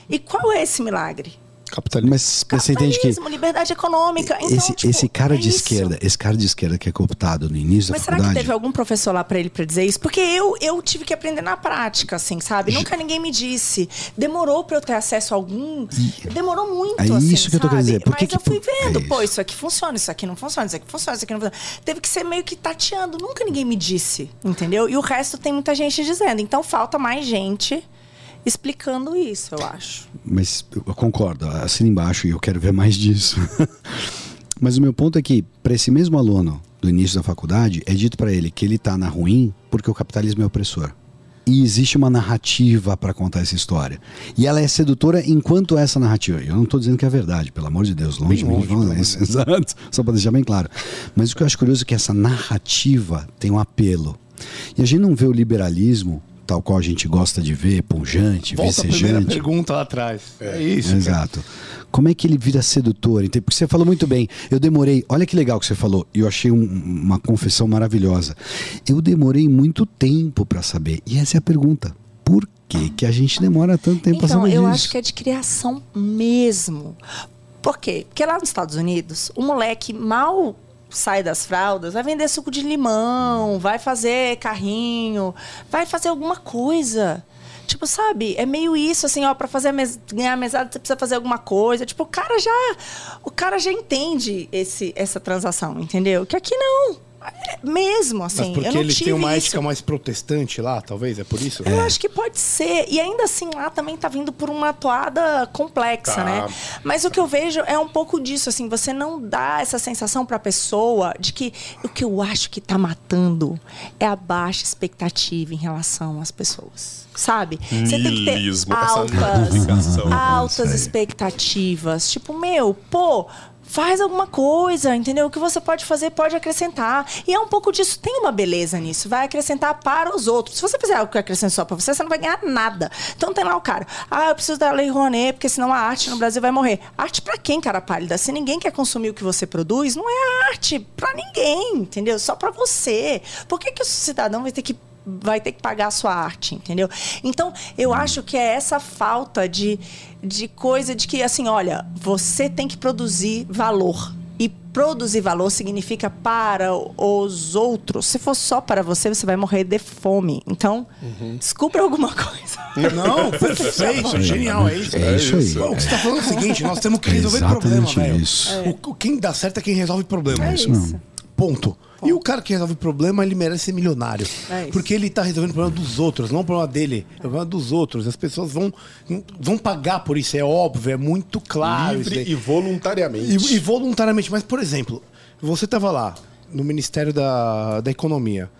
E qual é esse milagre? Capitalismo. Mas, mas você entende que liberdade econômica. Então, esse, tipo, esse cara é de isso. esquerda, esse cara de esquerda que é cooptado no início Mas da será que faculdade, teve algum professor lá pra ele pra dizer isso? Porque eu, eu tive que aprender na prática, assim, sabe? Nunca ninguém me disse. Demorou pra eu ter acesso a algum. Demorou muito, É assim, isso que eu tô querendo dizer. Por que Mas que eu fui é vendo, isso? pô, isso aqui funciona, isso aqui não funciona, isso aqui funciona, isso aqui não funciona. Teve que ser meio que tateando. Nunca ninguém me disse, entendeu? E o resto tem muita gente dizendo. Então falta mais gente explicando isso, eu acho. Mas eu concordo, assina embaixo e eu quero ver mais disso. Mas o meu ponto é que, para esse mesmo aluno do início da faculdade, é dito para ele que ele está na ruim porque o capitalismo é opressor. E existe uma narrativa para contar essa história. E ela é sedutora enquanto essa narrativa. Eu não estou dizendo que é verdade, pelo amor de Deus, longe de falar isso. Exato. Só para deixar bem claro. Mas o que eu acho curioso é que essa narrativa tem um apelo. E a gente não vê o liberalismo, tal qual a gente gosta de ver, punjante, Volta vicejante. pergunta lá atrás. É, isso. cara. Exato. Como é que ele vira sedutor? Então, Porque você falou muito bem. Eu demorei. Olha que legal que você falou. E eu achei um- uma confissão maravilhosa. Eu demorei muito tempo para saber. E essa é a pergunta. Por que, que a gente demora tanto tempo para Então, saber eu disso? acho que é de criação mesmo. Por quê? Porque lá nos Estados Unidos, o moleque mal sai das fraldas, vai vender suco de limão, vai fazer carrinho, vai fazer alguma coisa. Tipo, sabe? É meio isso, assim, ó, pra fazer mes- ganhar a mesada, você precisa fazer alguma coisa. Tipo, o cara já. O cara já entende esse, essa transação, entendeu? Que aqui não. Mesmo, assim. Mas porque eu não eles tive têm uma isso. ética mais protestante lá, talvez? É por isso? Eu acho que pode ser. E ainda assim, lá também tá vindo por uma toada complexa, Tá. né? Mas o que eu vejo é um pouco disso, assim, você não dá essa sensação pra pessoa de que o que eu acho que tá matando é a baixa expectativa em relação às pessoas. Sabe? Você tem que ter altas, altas expectativas. Tipo, meu, pô. Faz alguma coisa, entendeu? O que você pode fazer pode acrescentar. E é um pouco disso, tem uma beleza nisso. Vai acrescentar para os outros. Se você fizer algo que acrescente só para você, você não vai ganhar nada. Então tem lá o cara. Ah, eu preciso da Lei Rouanet, porque senão a arte no Brasil vai morrer. Arte para quem, cara pálida? Se ninguém quer consumir o que você produz, não é arte para ninguém, entendeu? Só para você. Por que, que o cidadão vai ter que vai ter que pagar a sua arte, entendeu? Então, eu acho que é essa falta de, de coisa de que, assim, olha, você tem que produzir valor. E produzir valor significa para os outros. Se for só para você, você vai morrer de fome. Então, descubra alguma coisa. Não, perfeito, genial, é isso. É isso aí. Pô, o que você tá falando é o seguinte, nós temos que resolver Exatamente problema, velho. isso. O- o- Quem dá certo é quem resolve problema. É isso. Ponto. E o cara que resolve problema, ele merece ser milionário. É. Porque ele tá resolvendo o problema dos outros, não o problema dele. É o problema dos outros. As pessoas vão, vão pagar por isso, é óbvio, é muito claro. Livre e voluntariamente. E, e voluntariamente. Mas, por exemplo, você estava lá no Ministério da, da Economia,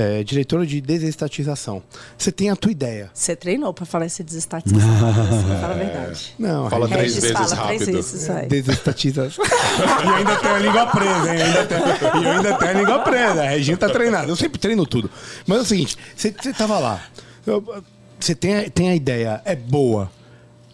é, diretora de desestatização. Você tem a tua ideia. Você treinou para falar esse desestatização. assim, fala a verdade. Não, Fala a três Regis vezes fala rápido. três vezes. Desestatização. e ainda tenho a língua presa, hein? Ainda tenho, e ainda tenho a língua presa. A Reginha tá treinada. Eu sempre treino tudo. Mas é o seguinte, você, você tava lá. Você tem, a- tem a ideia, é boa.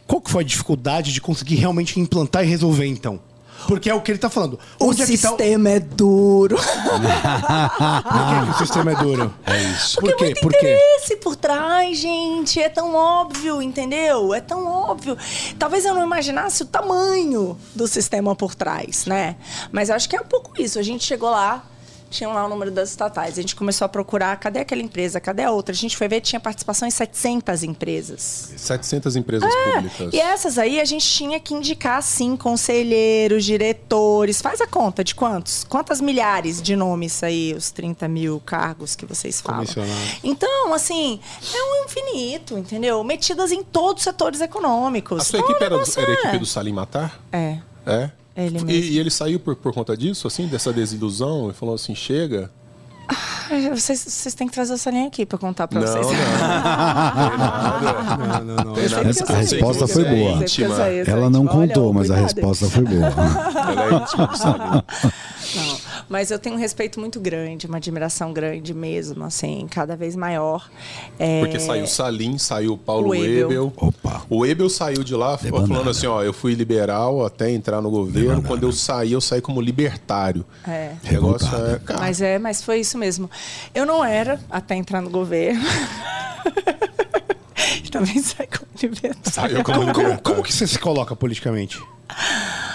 Qual que foi a dificuldade de conseguir realmente implantar e resolver, então? Porque é o que ele tá falando. O Onde é que tá o... sistema é duro. Por que, que o sistema é duro? É isso. Por Porque quê? muito Por quê? interesse por trás, gente. É tão óbvio, entendeu? É tão óbvio. Talvez eu não imaginasse o tamanho do sistema por trás, né? Mas eu acho que é um pouco isso. A gente chegou lá, tinha lá o número das estatais. A gente começou a procurar, cadê aquela empresa? Cadê a outra? A gente foi ver, tinha participação em 700 empresas. 700 empresas públicas. E essas aí a gente tinha que indicar, sim, conselheiros, diretores. Faz a conta de quantos? Quantas milhares de nomes aí, os 30 mil cargos que vocês falam. Então, assim, é um infinito, entendeu? Metidas em todos os setores econômicos. A sua Então, equipe o era, do- era a é- equipe do Salim Matar? É. É? Ele E- mesmo. E, ele saiu por, por conta disso, assim, dessa desilusão, e falou assim: chega. Ai, Vocês, vocês têm que trazer essa linha aqui pra contar pra Não, vocês. Não, não, não. Essa- eu a resposta foi boa. Ela não Olha, contou, mas a resposta foi boa. Ela é íntima Salim. Não, Mas eu tenho um respeito muito grande, uma admiração grande mesmo, assim, cada vez maior. É, Porque saiu o Salim, saiu o Paulo O Ebel. Ebel. Opa. O Ebel saiu de lá Debandada. falando assim, ó, eu fui liberal até entrar no governo. Quando eu saí, eu saí como libertário. É. O negócio é... Cara, Mas é, mas foi isso mesmo. Eu não era até entrar no governo. Também sai com saiu como Como, como, que você se coloca politicamente?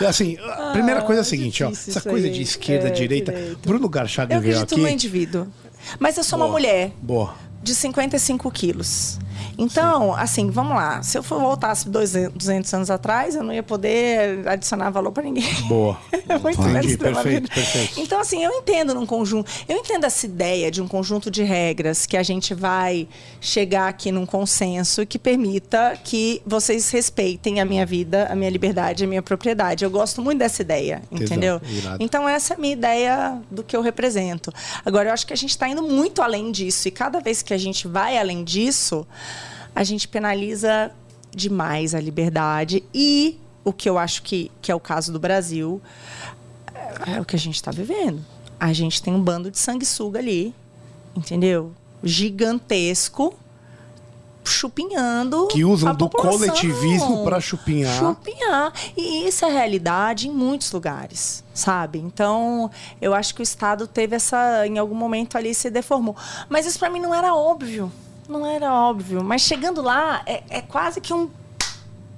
Assim, a primeira coisa é a seguinte, ó. Essa coisa aí. de esquerda, É, direita. direita. Bruno Garchado Eu veio acredito aqui. no indivíduo. Mas eu sou uma Boa. mulher Boa. de 55 quilos. Então, assim, vamos lá. Se eu for voltasse 200 200 anos atrás, eu não ia poder adicionar valor para ninguém. Boa. É muito Entendi, perfeito, perfeito. Então, assim, eu entendo num conjunto. Eu entendo essa ideia de um conjunto de regras que a gente vai chegar aqui num consenso que permita que vocês respeitem a minha vida, a minha liberdade, a minha propriedade. Eu gosto muito dessa ideia, entendeu? irado. Então, essa é a minha ideia do que eu represento. Agora, eu acho que a gente está indo muito além disso. E cada vez que a gente vai além disso, a gente penaliza demais a liberdade. E o que eu acho que, que é o caso do Brasil é, é o que a gente está vivendo. A gente tem um bando de sanguessuga ali, entendeu? Gigantesco, chupinhando. Que usam do coletivismo pra chupinhar. Chupinhar. E isso é realidade em muitos lugares, sabe? Então, eu acho que o Estado teve essa. Em algum momento ali se deformou. Mas isso para mim não era óbvio. Não era óbvio. Mas chegando lá, é, é quase que um.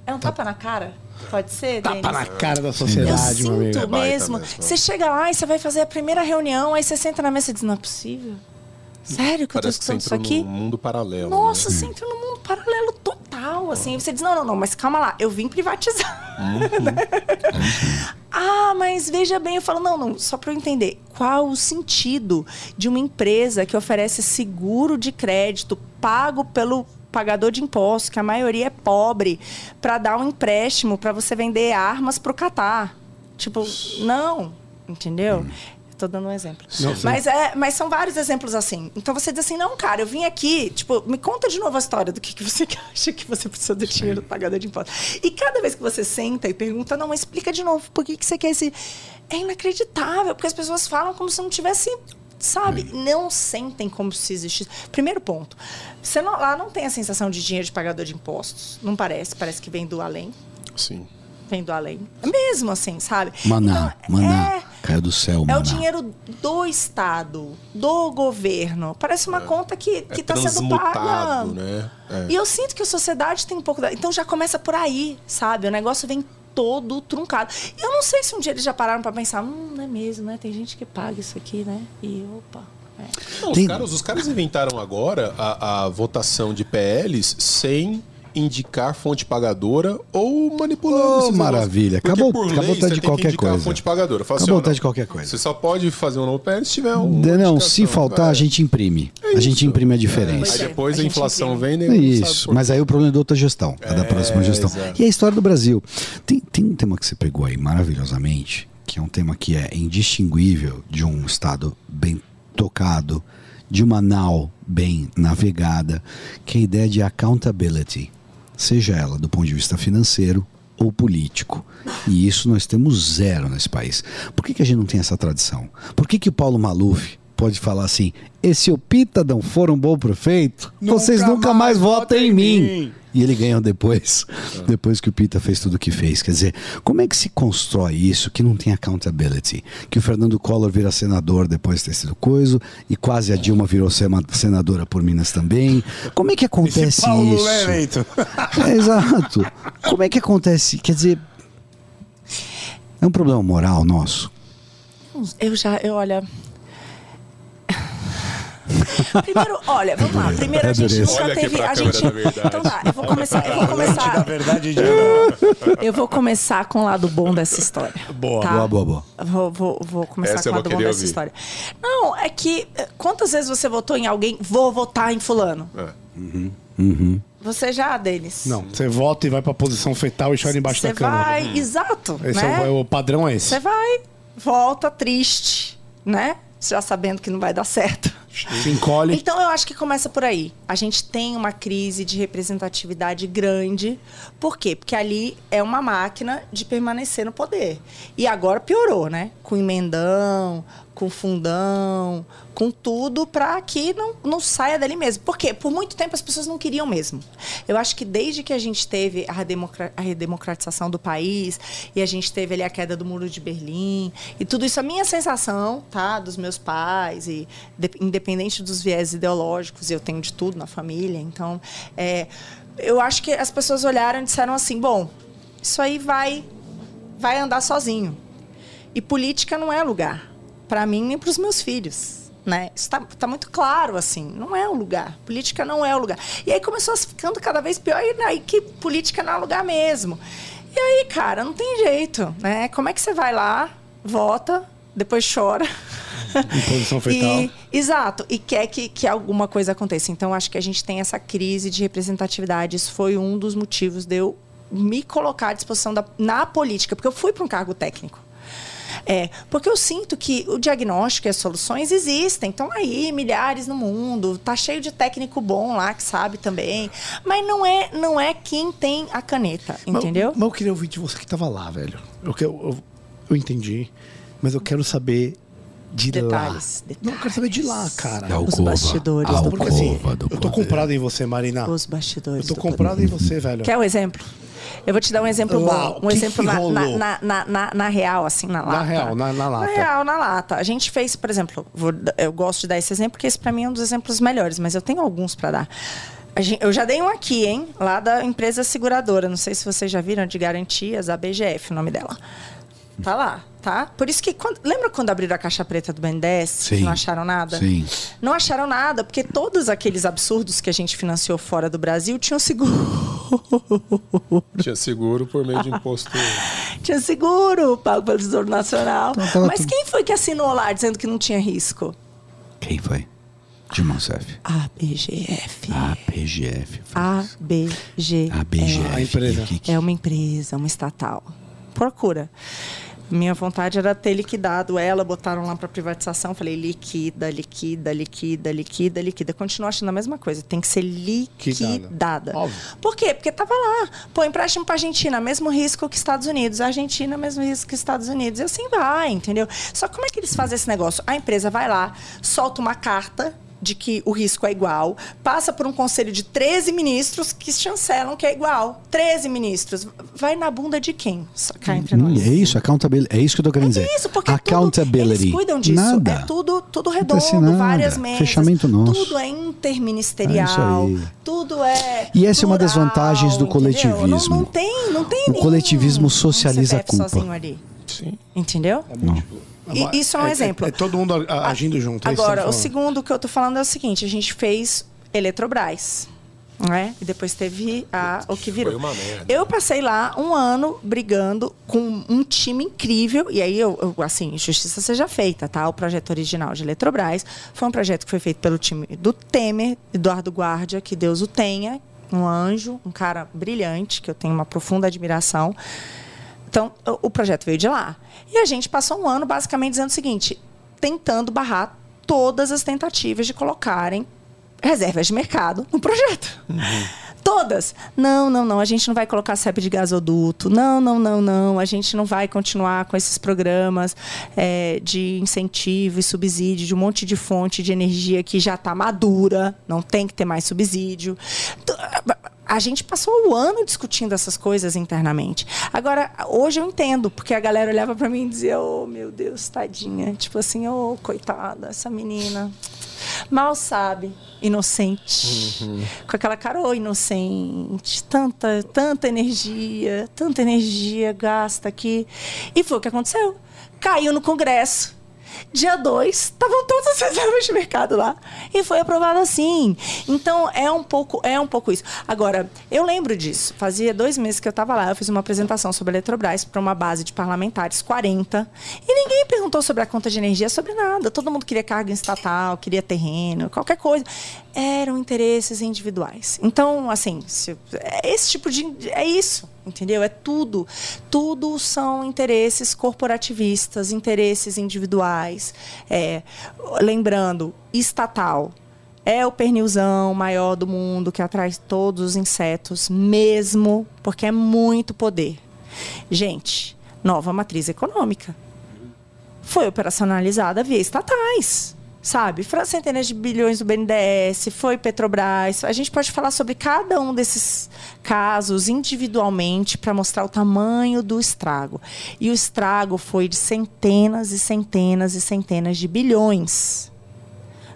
É um tapa na cara? Pode ser? Tapa Denis? na cara da Eu sociedade, meu amigo. sinto É mesmo. mesmo. Você chega lá e você vai fazer a primeira reunião, aí você senta na mesa e diz: Não é possível. Sério que eu tô escutando isso aqui? num mundo paralelo. Nossa, né? você entra num mundo paralelo total, assim. Você diz, não, não, não, mas calma lá, eu vim privatizar. ah, mas veja bem, eu falo, não, não, só para eu entender. Qual o sentido de uma empresa que oferece seguro de crédito pago pelo pagador de impostos, que a maioria é pobre, para dar um empréstimo para você vender armas para o Catar? Tipo, não, entendeu? Estou dando um exemplo. Não, mas, é, mas são vários exemplos assim. Então você diz assim, não, cara, eu vim aqui, tipo, me conta de novo a história do que, que você acha que você precisa do dinheiro do pagador de impostos. E cada vez que você senta e pergunta, não, mas explica de novo, por que, que você quer esse. É inacreditável, porque as pessoas falam como se não tivesse. Sabe? Não sentem como se existisse. Primeiro ponto. Você não- lá não tem a sensação de dinheiro de pagador de impostos. Não parece. Parece que vem do além. Sim. Vem do além. É mesmo assim, sabe? Maná, Então, maná. é- Caiu do céu, é maná. o dinheiro do Estado, do governo. Parece uma conta que É está sendo paga. né? É. E eu sinto que a sociedade tem um pouco da... Então já começa por aí, sabe? O negócio vem todo truncado. E eu não sei se um dia eles já pararam para pensar, hum, não é mesmo, né? Tem gente que paga isso aqui, né? E opa. é. Não, os, caras, os caras inventaram agora a, a votação de PLs sem indicar fonte pagadora ou manipulando Oh, maravilha. Porque Acabou- por acabou lei, de tem que qualquer coisa. fonte pagadora. Fala Acabou assim, ó, de qualquer coisa. Você só pode fazer um novo PL se tiver um. De- Não, se faltar, É. a gente imprime. a gente imprime a Aí diferença. É, depois a a, inflação imprime. vem, É né? Isso, mas aí o problema é da outra gestão, é, da É, próxima gestão. exato. E a história do Brasil. Tem, tem um tema que você pegou aí maravilhosamente, que é um tema que é indistinguível de um Estado bem tocado, de uma nau bem navegada, que é a ideia de accountability, seja ela do ponto de vista financeiro ou político. E isso nós temos zero nesse país. Por que, que a gente não tem essa tradição? Por que, que o Paulo Maluf pode falar assim: esse o Pita não for um bom prefeito, vocês nunca mais votam em mim. E ele ganhou depois, depois que o Pita fez tudo o que fez. Quer dizer, como é que se constrói isso que não tem accountability? Que o Fernando Collor vira senador depois de ter sido coisa, e quase a Dilma virou senadora por Minas também. Como é que acontece Paulo isso? é eleito. É, exato. Como é que acontece? Quer dizer, é um problema moral nosso. Eu já, eu olha. Primeiro, olha, vamos lá. Primeiro a gente nunca Olha teve. A gente. Então tá, eu vou começar. Eu vou começar. verdade, de... Eu vou começar com o lado bom dessa história. Boa. tá? Boa, boa, boa. Vou, vou, vou começar Essa com o lado bom dessa ouvir. história. Não, é que eh, quantas vezes você votou em alguém, vou votar em fulano? É. Você já, Denis? Não, você volta e vai pra posição fetal e chora embaixo Você da cama. vai, exato. Esse né? é o, o padrão é esse. Você vai, volta triste, né? Já sabendo que não vai dar certo. Se encolhe. Então eu acho que começa por aí. A gente tem uma crise de representatividade grande. Por quê? Porque ali é uma máquina de permanecer no poder. E agora piorou, né? Com emendão, com fundão, com tudo para que não, não saia dali mesmo. Por quê? Por muito tempo as pessoas não queriam mesmo. Eu acho que desde que a gente teve a, redemocra a redemocratização do país e a gente teve ali a queda do muro de Berlim e tudo isso, a minha sensação, tá, dos meus pais e de, independente dos viés ideológicos, eu tenho de tudo na família, então é, eu acho que as pessoas olharam e disseram assim, bom, isso aí vai vai andar sozinho. E política não é lugar para mim nem para os meus filhos. Né? Está tá muito claro, assim, não é o lugar. Política não é o lugar. E aí começou ficando cada vez pior, e aí que política não é lugar mesmo. E aí, cara, não tem jeito, né? Como é que você vai lá, vota, depois chora. Em posição fetal. E, exato, e quer que, que alguma coisa aconteça. Então, acho que a gente tem essa crise de representatividade. Isso foi um dos motivos de eu me colocar à disposição da, na política, porque eu fui para um cargo técnico. É, porque eu sinto que o diagnóstico e as soluções existem. Estão aí milhares no mundo, tá cheio de técnico bom lá que sabe também. Mas não é, não é quem tem a caneta, entendeu? Mas, mas eu queria ouvir de você que estava lá, velho. Eu, eu, eu, eu entendi, mas eu quero saber de detalhes, lá. Detalhes. Não, eu quero saber de lá, cara. Da Os alcova, bastidores a do Porque assim, do eu tô comprado em você, Marina. Os bastidores. Eu tô do comprado em você, velho. Quer um exemplo? Eu vou te dar um exemplo Lá, bom. Um que exemplo que na, na, na, na, na real, assim, na lata. real, na- na lata. Na real, na lata. A gente fez, por exemplo, vou- eu gosto de dar esse exemplo porque esse pra mim é um dos exemplos melhores, mas eu tenho alguns pra dar. A gen- Eu já dei um aqui, hein? Lá da empresa seguradora. Não sei se vocês já viram de garantias, a BGF, o nome dela. Tá lá, tá? Por isso que. Quando, lembra quando abriram a caixa preta do BNDES? Sim. Não acharam nada? Sim. Não acharam nada, porque todos aqueles absurdos que a gente financiou fora do Brasil tinham seguro. Tinha seguro por meio de imposto. tinha seguro pago pelo Tesouro Nacional. Então, Mas quem foi que assinou lá dizendo que não tinha risco? Quem foi? Dilma Rousseff. A BGF. A PGF. A BGF. A BGF. A empresa. Que- que- É uma empresa, uma estatal. Procura. Minha vontade era ter liquidado ela, botaram lá para privatização. Falei, liquida, liquida, liquida, liquida, liquida. Continuo achando a mesma coisa. Tem que ser liquidada. Óbvio. Por quê? Porque tava lá. Pô, empréstimo para Argentina, mesmo risco que Estados Unidos. Argentina, mesmo risco que Estados Unidos. E assim vai, entendeu? Só como é que eles fazem esse negócio? A empresa vai lá, solta uma carta de que o risco é igual, passa por um conselho de 13 ministros que chancelam que é igual. 13 ministros. Vai na bunda de quem? Só cá entre Hum, nós. É isso, accountability. É isso que eu tô querendo dizer. É isso, porque accountability. Tudo, eles cuidam disso. Nada. É tudo, tudo redondo, nada. várias mesas. Fechamento nosso. Tudo é interministerial. É isso aí. tudo é. E essa é uma das plural, vantagens do coletivismo. Não, não tem, não tem O coletivismo socializa a culpa. sozinho ali. Sim. Entendeu? Não. E isso é um exemplo. É, todo mundo agindo junto. é Agora, o tá falando. segundo que eu tô falando é o seguinte: a gente fez Eletrobras. Né? E depois teve a, o que virou. Foi uma merda. Eu passei lá um ano brigando com um time incrível. E aí, eu, eu, assim, justiça seja feita, tá? O projeto original de Eletrobras foi um projeto que foi feito pelo time do Temer, Eduardo Guardia, que Deus o tenha, um anjo, um cara brilhante, que eu tenho uma profunda admiração. Então, o- projeto veio de lá. E a gente passou um ano basicamente dizendo o seguinte: tentando barrar todas as tentativas de colocarem reservas de mercado no projeto. Todas. Não, não, não. A gente não vai colocar CEP de gasoduto. Não, não, não, não. A gente não vai continuar com esses programas é, de incentivo e subsídio de um monte de fonte de energia que já está madura. Não tem que ter mais subsídio. A gente passou o ano discutindo essas coisas internamente. Agora, hoje eu entendo, porque a galera olhava para mim e dizia: Oh, meu Deus, tadinha. Tipo assim, oh, coitada, essa menina. Mal sabe, inocente. Com aquela cara, ô inocente. Tanta, tanta energia, tanta energia gasta aqui. E foi o que aconteceu. Caiu no Congresso. Dia 2, estavam todas as reservas de mercado lá. E foi aprovado assim. Então, é um pouco, é um pouco isso. Agora, eu lembro disso. Fazia dois meses que eu estava lá. Eu fiz uma apresentação sobre a Eletrobras para uma base de parlamentares, 40. E ninguém perguntou sobre a conta de energia, sobre nada. Todo mundo queria carga estatal, queria terreno, qualquer coisa. Eram interesses individuais. Então, assim, é esse tipo de. É isso. Entendeu? É tudo. Tudo são interesses corporativistas, interesses individuais. É, lembrando, estatal. É o pernilzão maior do mundo que atrai todos os insetos, mesmo porque é muito poder. Gente, nova matriz econômica. Foi operacionalizada via estatais sabe? Foram centenas de bilhões do BNDES, foi Petrobras. A gente pode falar sobre cada um desses casos individualmente para mostrar o tamanho do estrago. E o estrago foi de centenas e centenas e centenas de bilhões.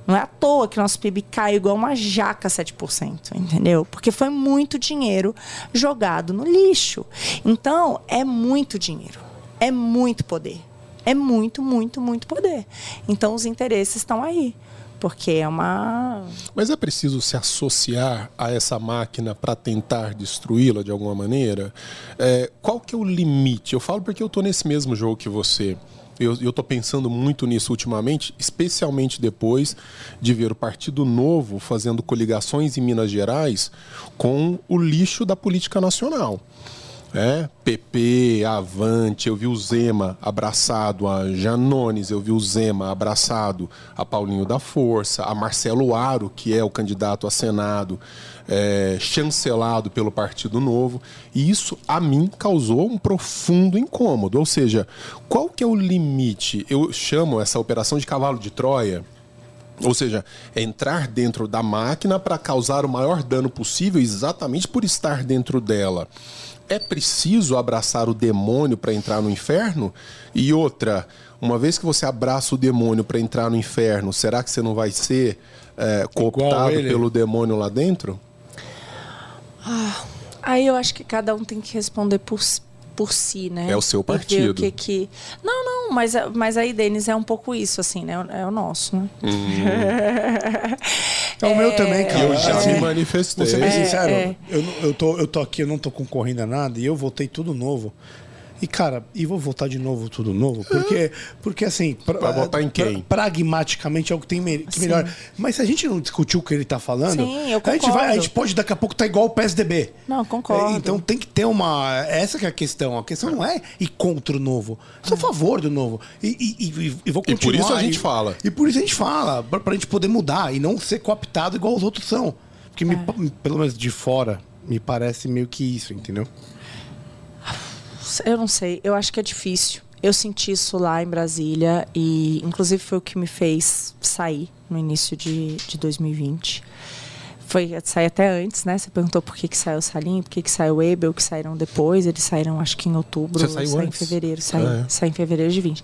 Não é à toa que nosso PIB caiu igual uma jaca 7%, entendeu? Porque foi muito dinheiro jogado no lixo. Então, é muito dinheiro. É muito poder é muito, muito, muito poder. Então os interesses estão aí. Porque é uma. Mas é preciso se associar a essa máquina para tentar destruí-la de alguma maneira? É, qual que é o limite? Eu falo porque eu estou nesse mesmo jogo que você. Eu estou pensando muito nisso ultimamente, especialmente depois de ver o Partido Novo fazendo coligações em Minas Gerais com o lixo da política nacional é, PP, Avante, eu vi o Zema abraçado a Janones, eu vi o Zema abraçado a Paulinho da Força, a Marcelo Aro, que é o candidato a Senado, é, chancelado pelo Partido Novo. E isso, a mim, causou um profundo incômodo. Ou seja, qual que é o limite? Eu chamo essa operação de cavalo de Troia. Ou seja, é entrar dentro da máquina para causar o maior dano possível exatamente por estar dentro dela é preciso abraçar o demônio para entrar no inferno? E outra, uma vez que você abraça o demônio para entrar no inferno, será que você não vai ser é, cooptado pelo demônio lá dentro? Ah, aí eu acho que cada um tem que responder por, por si, né? É o seu partido. O que que... Não, não, mas, mas aí, Denis, é um pouco isso, assim, né? É o nosso, né? Hum. é o meu também, cara. Eu já é. me manifestei. Vou ser bem sincero, é, é. Eu, eu, tô, eu tô aqui, eu não tô concorrendo a nada e eu voltei tudo novo. E, cara, e vou votar de novo tudo novo, porque, porque assim. Pra, pra em quem? Pra, pragmaticamente é o que tem me, que melhor. Mas se a gente não discutir o que ele tá falando, Sim, a, gente vai, a gente pode daqui a pouco tá igual o PSDB. Não, concordo. É, então tem que ter uma. Essa que é a questão. A questão não é ir contra o novo. Sou a favor do novo. E, e, e, e vou continuar. E por isso a gente fala. E por isso a gente fala. Pra, pra gente poder mudar e não ser cooptado igual os outros são. Porque, é. me, pelo menos de fora, me parece meio que isso, entendeu? Eu não sei. Eu acho que é difícil. Eu senti isso lá em Brasília e, inclusive, foi o que me fez sair no início de, de 2020. Foi sair até antes, né? Você perguntou por que, que saiu o Salim, por que, que saiu o Ebel, que saíram depois. Eles saíram, acho que em outubro. Você saiu antes? em fevereiro. Saí, ah, é. saí em fevereiro de 20.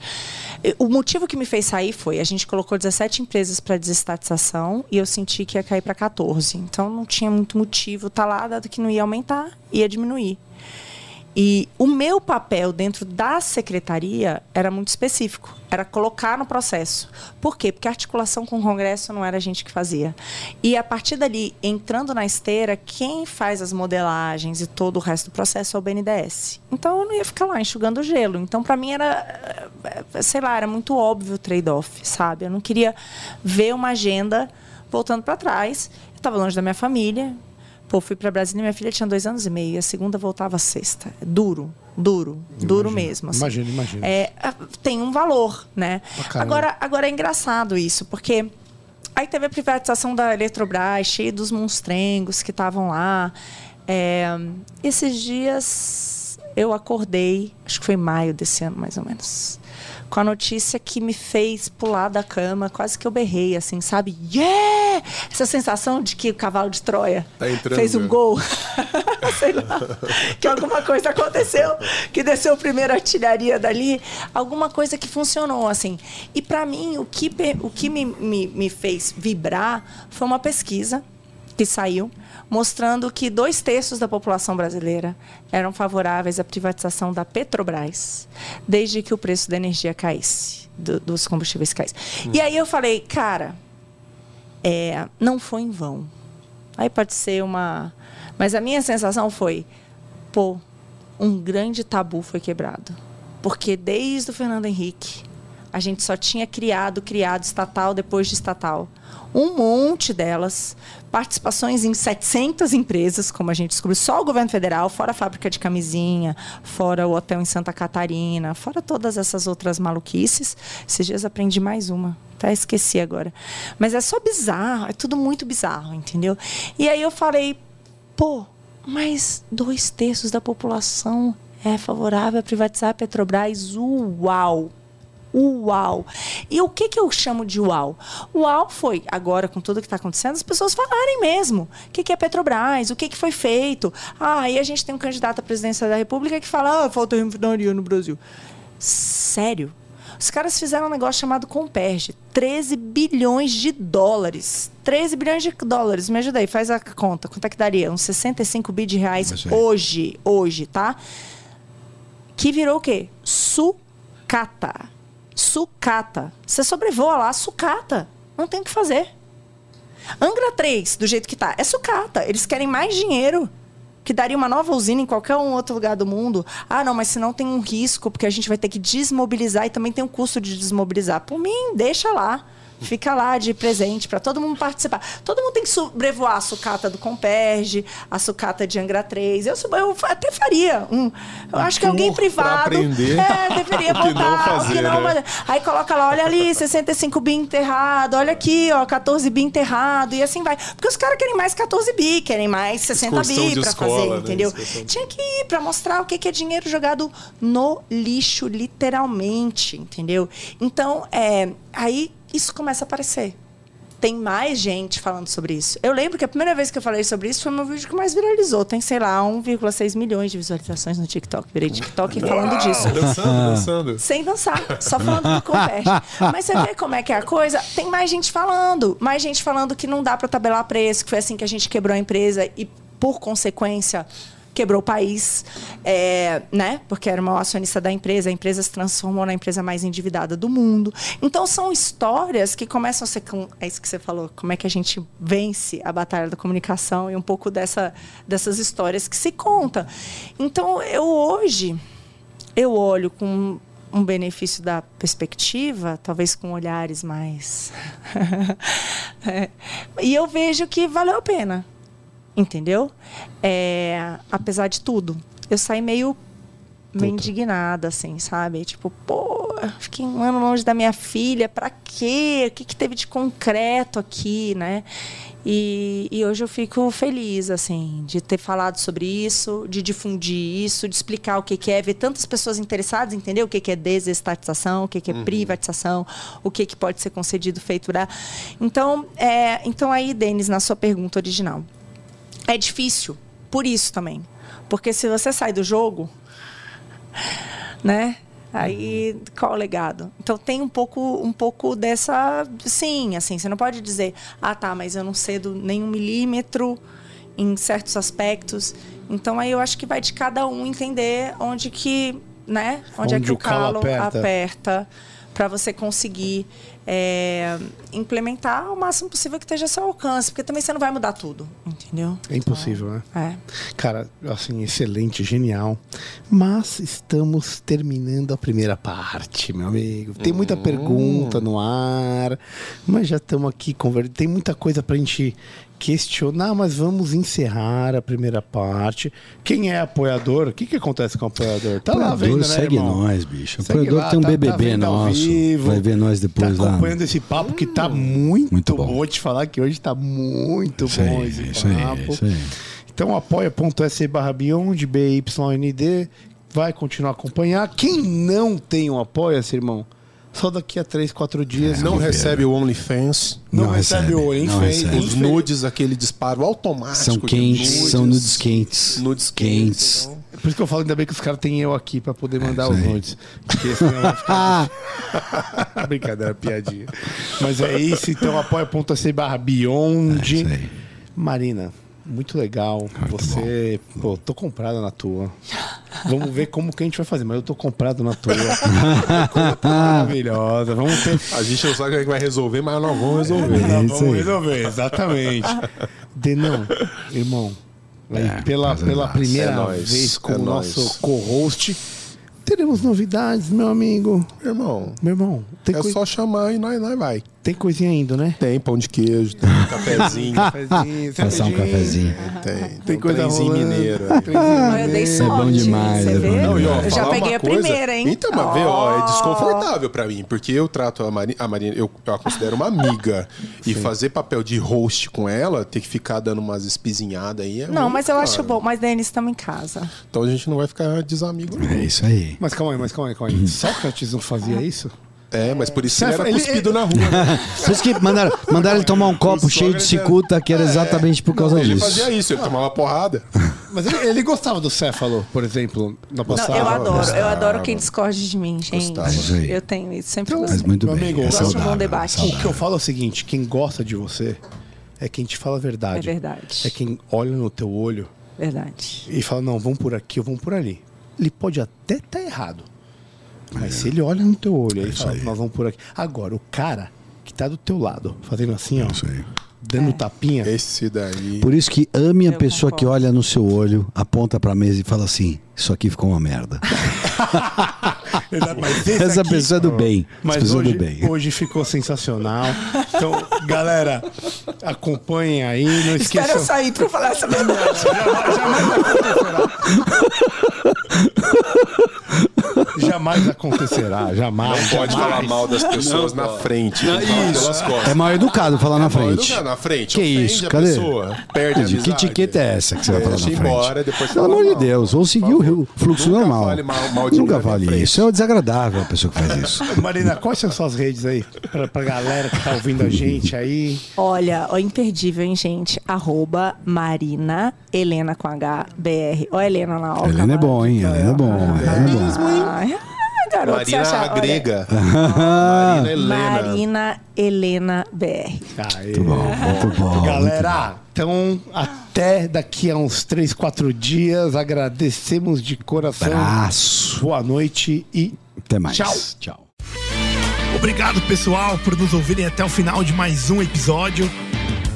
O motivo que me fez sair foi: a gente colocou 17 empresas para desestatização e eu senti que ia cair para 14. Então não tinha muito motivo estar tá lá, dado que não ia aumentar, ia diminuir. E o meu papel dentro da secretaria era muito específico, era colocar no processo. Por quê? Porque a articulação com o Congresso não era a gente que fazia. E a partir dali, entrando na esteira, quem faz as modelagens e todo o resto do processo é o BNDES. Então eu não ia ficar lá enxugando gelo. Então para mim era, eh, sei lá, era muito óbvio o trade-off, sabe? Eu não queria ver uma agenda voltando para trás. Eu estava longe da minha família, Pô, fui para Brasília, minha filha tinha dois anos e meio, a segunda voltava sexta. É duro, duro, imagino, duro mesmo. Assim. Imagina, imagina. É, tem um valor, né? Agora, agora é engraçado isso, porque aí teve a privatização da Eletrobras, cheio dos monstrengos que estavam lá. É, esses dias eu acordei, acho que foi maio desse ano, mais ou menos com a notícia que me fez pular da cama, quase que eu berrei, assim, sabe? Yeah! Essa sensação de que o cavalo de Troia tá fez um né? gol. Sei lá. Que alguma coisa aconteceu, que desceu a primeira artilharia dali, alguma coisa que funcionou, assim. E para mim, o que, o que me, me, me fez vibrar foi uma pesquisa que saiu mostrando que dois terços da população brasileira eram favoráveis à privatização da Petrobras, desde que o preço da energia caísse, do, dos combustíveis caísse. Hum. E aí eu falei, cara, é, não foi em vão. Aí pode ser uma. Mas a minha sensação foi, pô, um grande tabu foi quebrado. Porque desde o Fernando Henrique, a gente só tinha criado, criado estatal depois de estatal. Um monte delas, participações em 700 empresas, como a gente descobriu, só o governo federal, fora a fábrica de camisinha, fora o hotel em Santa Catarina, fora todas essas outras maluquices. Esses dias aprendi mais uma, até esqueci agora. Mas é só bizarro, é tudo muito bizarro, entendeu? E aí eu falei, pô, mas dois terços da população é favorável a privatizar a Petrobras. Uau! Uau! E o que, que eu chamo de uau? Uau foi, agora com tudo que está acontecendo, as pessoas falarem mesmo. O que, que é Petrobras? O que, que foi feito? Ah, aí a gente tem um candidato à presidência da República que fala: ah, falta refinaria no Brasil. Sério? Os caras fizeram um negócio chamado Comperge. 13 bilhões de dólares. 13 bilhões de dólares. Me ajuda aí, faz a conta. Quanto é que daria? Uns 65 bi de reais hoje. Hoje, tá? Que virou o quê? Sucata. Sucata. Você sobrevoa lá, sucata. Não tem o que fazer. Angra 3, do jeito que tá, é sucata. Eles querem mais dinheiro. Que daria uma nova usina em qualquer um outro lugar do mundo. Ah, não, mas senão tem um risco, porque a gente vai ter que desmobilizar e também tem um custo de desmobilizar. Por mim, deixa lá. Fica lá de presente para todo mundo participar. Todo mundo tem que sobrevoar a sucata do Comperge, a sucata de Angra 3. Eu, eu até faria um. Eu acho que alguém privado. é, deveria botar. fazer, o que não, né? Aí coloca lá, olha ali, 65 bi enterrado, olha aqui, ó, 14 bi enterrado, e assim vai. Porque os caras querem mais 14 bi, querem mais 60 Excursão bi escola, fazer, né? entendeu? Excursão Tinha que ir pra mostrar o que que é dinheiro jogado no lixo, literalmente, entendeu? Então, é, aí isso começa a aparecer. Tem mais gente falando sobre isso. Eu lembro que a primeira vez que eu falei sobre isso foi o meu vídeo que mais viralizou. Tem, sei lá, 1,6 milhões de visualizações no TikTok. Virei TikTok falando disso. Dançando, dançando. Sem dançar, só falando do Comperge. Mas você vê como é que é a coisa? Tem mais gente falando. Mais gente falando que não dá para tabelar preço, que foi assim que a gente quebrou a empresa e, por consequência, quebrou o país, é, né? Porque era uma acionista da empresa, a empresa se transformou na empresa mais endividada do mundo. Então são histórias que começam a ser, é isso que você falou, como é que a gente vence a batalha da comunicação e um pouco dessa, dessas histórias que se conta. Então eu hoje eu olho com um benefício da perspectiva, talvez com olhares mais. É. E eu vejo que valeu a pena. Entendeu? É, apesar de tudo, eu saí meio, meio indignada, assim, sabe? Tipo, pô, fiquei um ano longe da minha filha, pra quê? O que, que teve de concreto aqui, né? E, e hoje eu fico feliz, assim, de ter falado sobre isso, de difundir isso, de explicar o que, que é, ver tantas pessoas interessadas, entender o que, que é desestatização, o que, que é privatização, o que, que pode ser concedido, feito. Né? Então, é, então aí, Denis, na sua pergunta original, é difícil por isso também. Porque se você sai do jogo, né? Aí qual o legado? Então tem um pouco um pouco dessa, sim, assim, você não pode dizer, ah, tá, mas eu não cedo nem um milímetro em certos aspectos. Então aí eu acho que vai de cada um entender onde que, né? Onde, é Onde que o o calo calo aperta. aperta para você conseguir é, implementar o máximo possível que esteja ao seu alcance, porque também você não vai mudar tudo, entendeu? É impossível, né? É. Cara, assim, excelente, genial. Mas estamos terminando a primeira parte, meu amigo. Tem muita pergunta no ar, mas já estamos aqui conversando. Tem muita coisa pra gente questionar, mas vamos encerrar a primeira parte. Quem é apoiador? O que, que acontece com o apoiador? Tá lá Apoiador, vendo, né, segue irmão? nós, bicho. Segue Apoiador lá, tem um tá- tá BBB ao nosso. vivo, Vai ver nós depois tá lá. acompanhando esse papo que tá muito, Muito bom. Vou te falar que hoje tá muito Isso bom aí, esse isso aí, papo. isso aí. Então apoia.se barra Beyond, BYND, vai continuar a acompanhar. Quem não tem um apoia-se, irmão, só daqui a 3, 4 dias. Não que- recebe o OnlyFans. não Não recebe, recebe, o não recebe. Os nudes, aquele disparo automático. São quentes, são nudes quentes. Nudes Quentes. quentes. então. Por isso que eu falo ainda bem que os caras têm eu aqui pra poder mandar isso os nudes. Porque senão vai ficar... Brincadeira, piadinha. Mas é isso, então apoia.se barra É Beyond. aí. Marina, muito legal. Você, pô, tô comprado na tua. Vamos ver como que a gente vai fazer, mas eu tô comprado na tua. Tá maravilhosa. Vamos ter. A gente não sabe como é que vai resolver, mas nós vamos resolver. Nós isso vamos resolver, exatamente. Denão, irmão, aí, pela, prazer pela primeira É nóis, vez com é o nosso co-host, Teremos novidades, meu amigo. Irmão, Meu irmão, tem, é só chamar e nós, nós vai. Tem coisinha ainda, né? Tem pão de queijo, tem cafezinho. Cafezinho, Passar um cafezinho. tem, Tem tem coisa trenzinho rolando. mineiro. Não, eu dei sorte. bom demais, Você é bom Não, ó, eu já peguei a coisa- primeira, hein? Então, mas vê, ó, é desconfortável pra mim, porque eu trato a Marina, a Marina eu, eu a considero uma amiga. e fazer papel de host com ela, ter que ficar dando umas espizinhadas aí. É Não, mas eu acho bom. Mas, Denis, estamos em casa. Então a gente não vai ficar desamigo, não. É isso aí. Mas calma aí, mas calma aí, calma aí. Sócrates não fazia isso? É, mas por isso ele Você- era ele- cuspido na rua. né? Por isso que mandaram, mandaram ele tomar um copo cheio de cicuta, que era exatamente por causa Ele disso. fazia isso, ele tomava porrada. Mas ele, ele gostava do céfalo, por exemplo, na Não, passada. eu adoro. Eu gostava. adoro quem discorde de mim, gente. Gostava. É. Eu tenho isso. Sempre Mas gostei. muito Meu bem. amigo, é eu gosto de um debate. é saudável. O que eu falo é o seguinte: quem gosta de você é quem te fala a É verdade. verdade. É quem olha no teu olho Verdade. e fala, não, vamos por aqui, vamos por ali. Ele pode até estar errado. Mas se ele olha no teu olho e fala, É. aí. nós vamos por aqui. Agora, o cara que tá do teu lado, fazendo assim, ó, Isso aí. dando tapinha. Esse daí. Por isso que ame a Eu pessoa que concordo. olha no seu olho, aponta pra mesa e fala assim: Isso aqui ficou uma merda. Essa aqui- pessoa é do bem. Mas é hoje, do bem. hoje ficou sensacional. Então, galera, acompanhem aí. Não esqueçam. sair pra eu falar essa verdade. Jamais acontecerá. Jamais. Não pode jamais. falar mal das pessoas na frente. falar pelas costas. É mal educado falar na Mal frente. educado na frente. Que isso? a Cadê? pessoa, perde a Que etiqueta é essa que você vai falar na frente? embora, depois Pelo amor de. Deus, vamos seguir o fluxo Nunca normal. fale mal- mal de Nunca frente. isso. É desagradável a pessoa que faz isso. Marina, quais são suas redes aí? Pra, pra galera que tá ouvindo a gente aí. Olha, ó, imperdível, hein, gente? Arroba Marina Helena com H BR. Ó, a Helena na hora. Helena é bom, hein? Helena é bom. Helena é bom. Ai, garoto, você Marina acha? grega. Marina Helena. Marina Helena BR. Aê. Muito bom, muito bom. Galera, então até daqui a uns 3, 4 dias. Agradecemos de coração. Abraço. Boa noite e Até mais. Tchau. Tchau. Obrigado, pessoal, por nos ouvirem até o final de mais um episódio.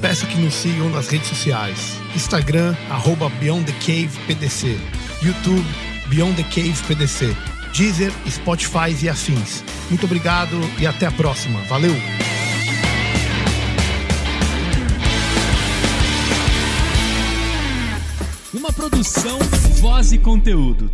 Peço que nos sigam nas redes sociais. Instagram, arroba Beyond the Cave PDC. YouTube, Beyond the Cave PDC. Deezer, Spotify e afins. Muito obrigado e até a próxima. Valeu! Uma produção, voz e conteúdo.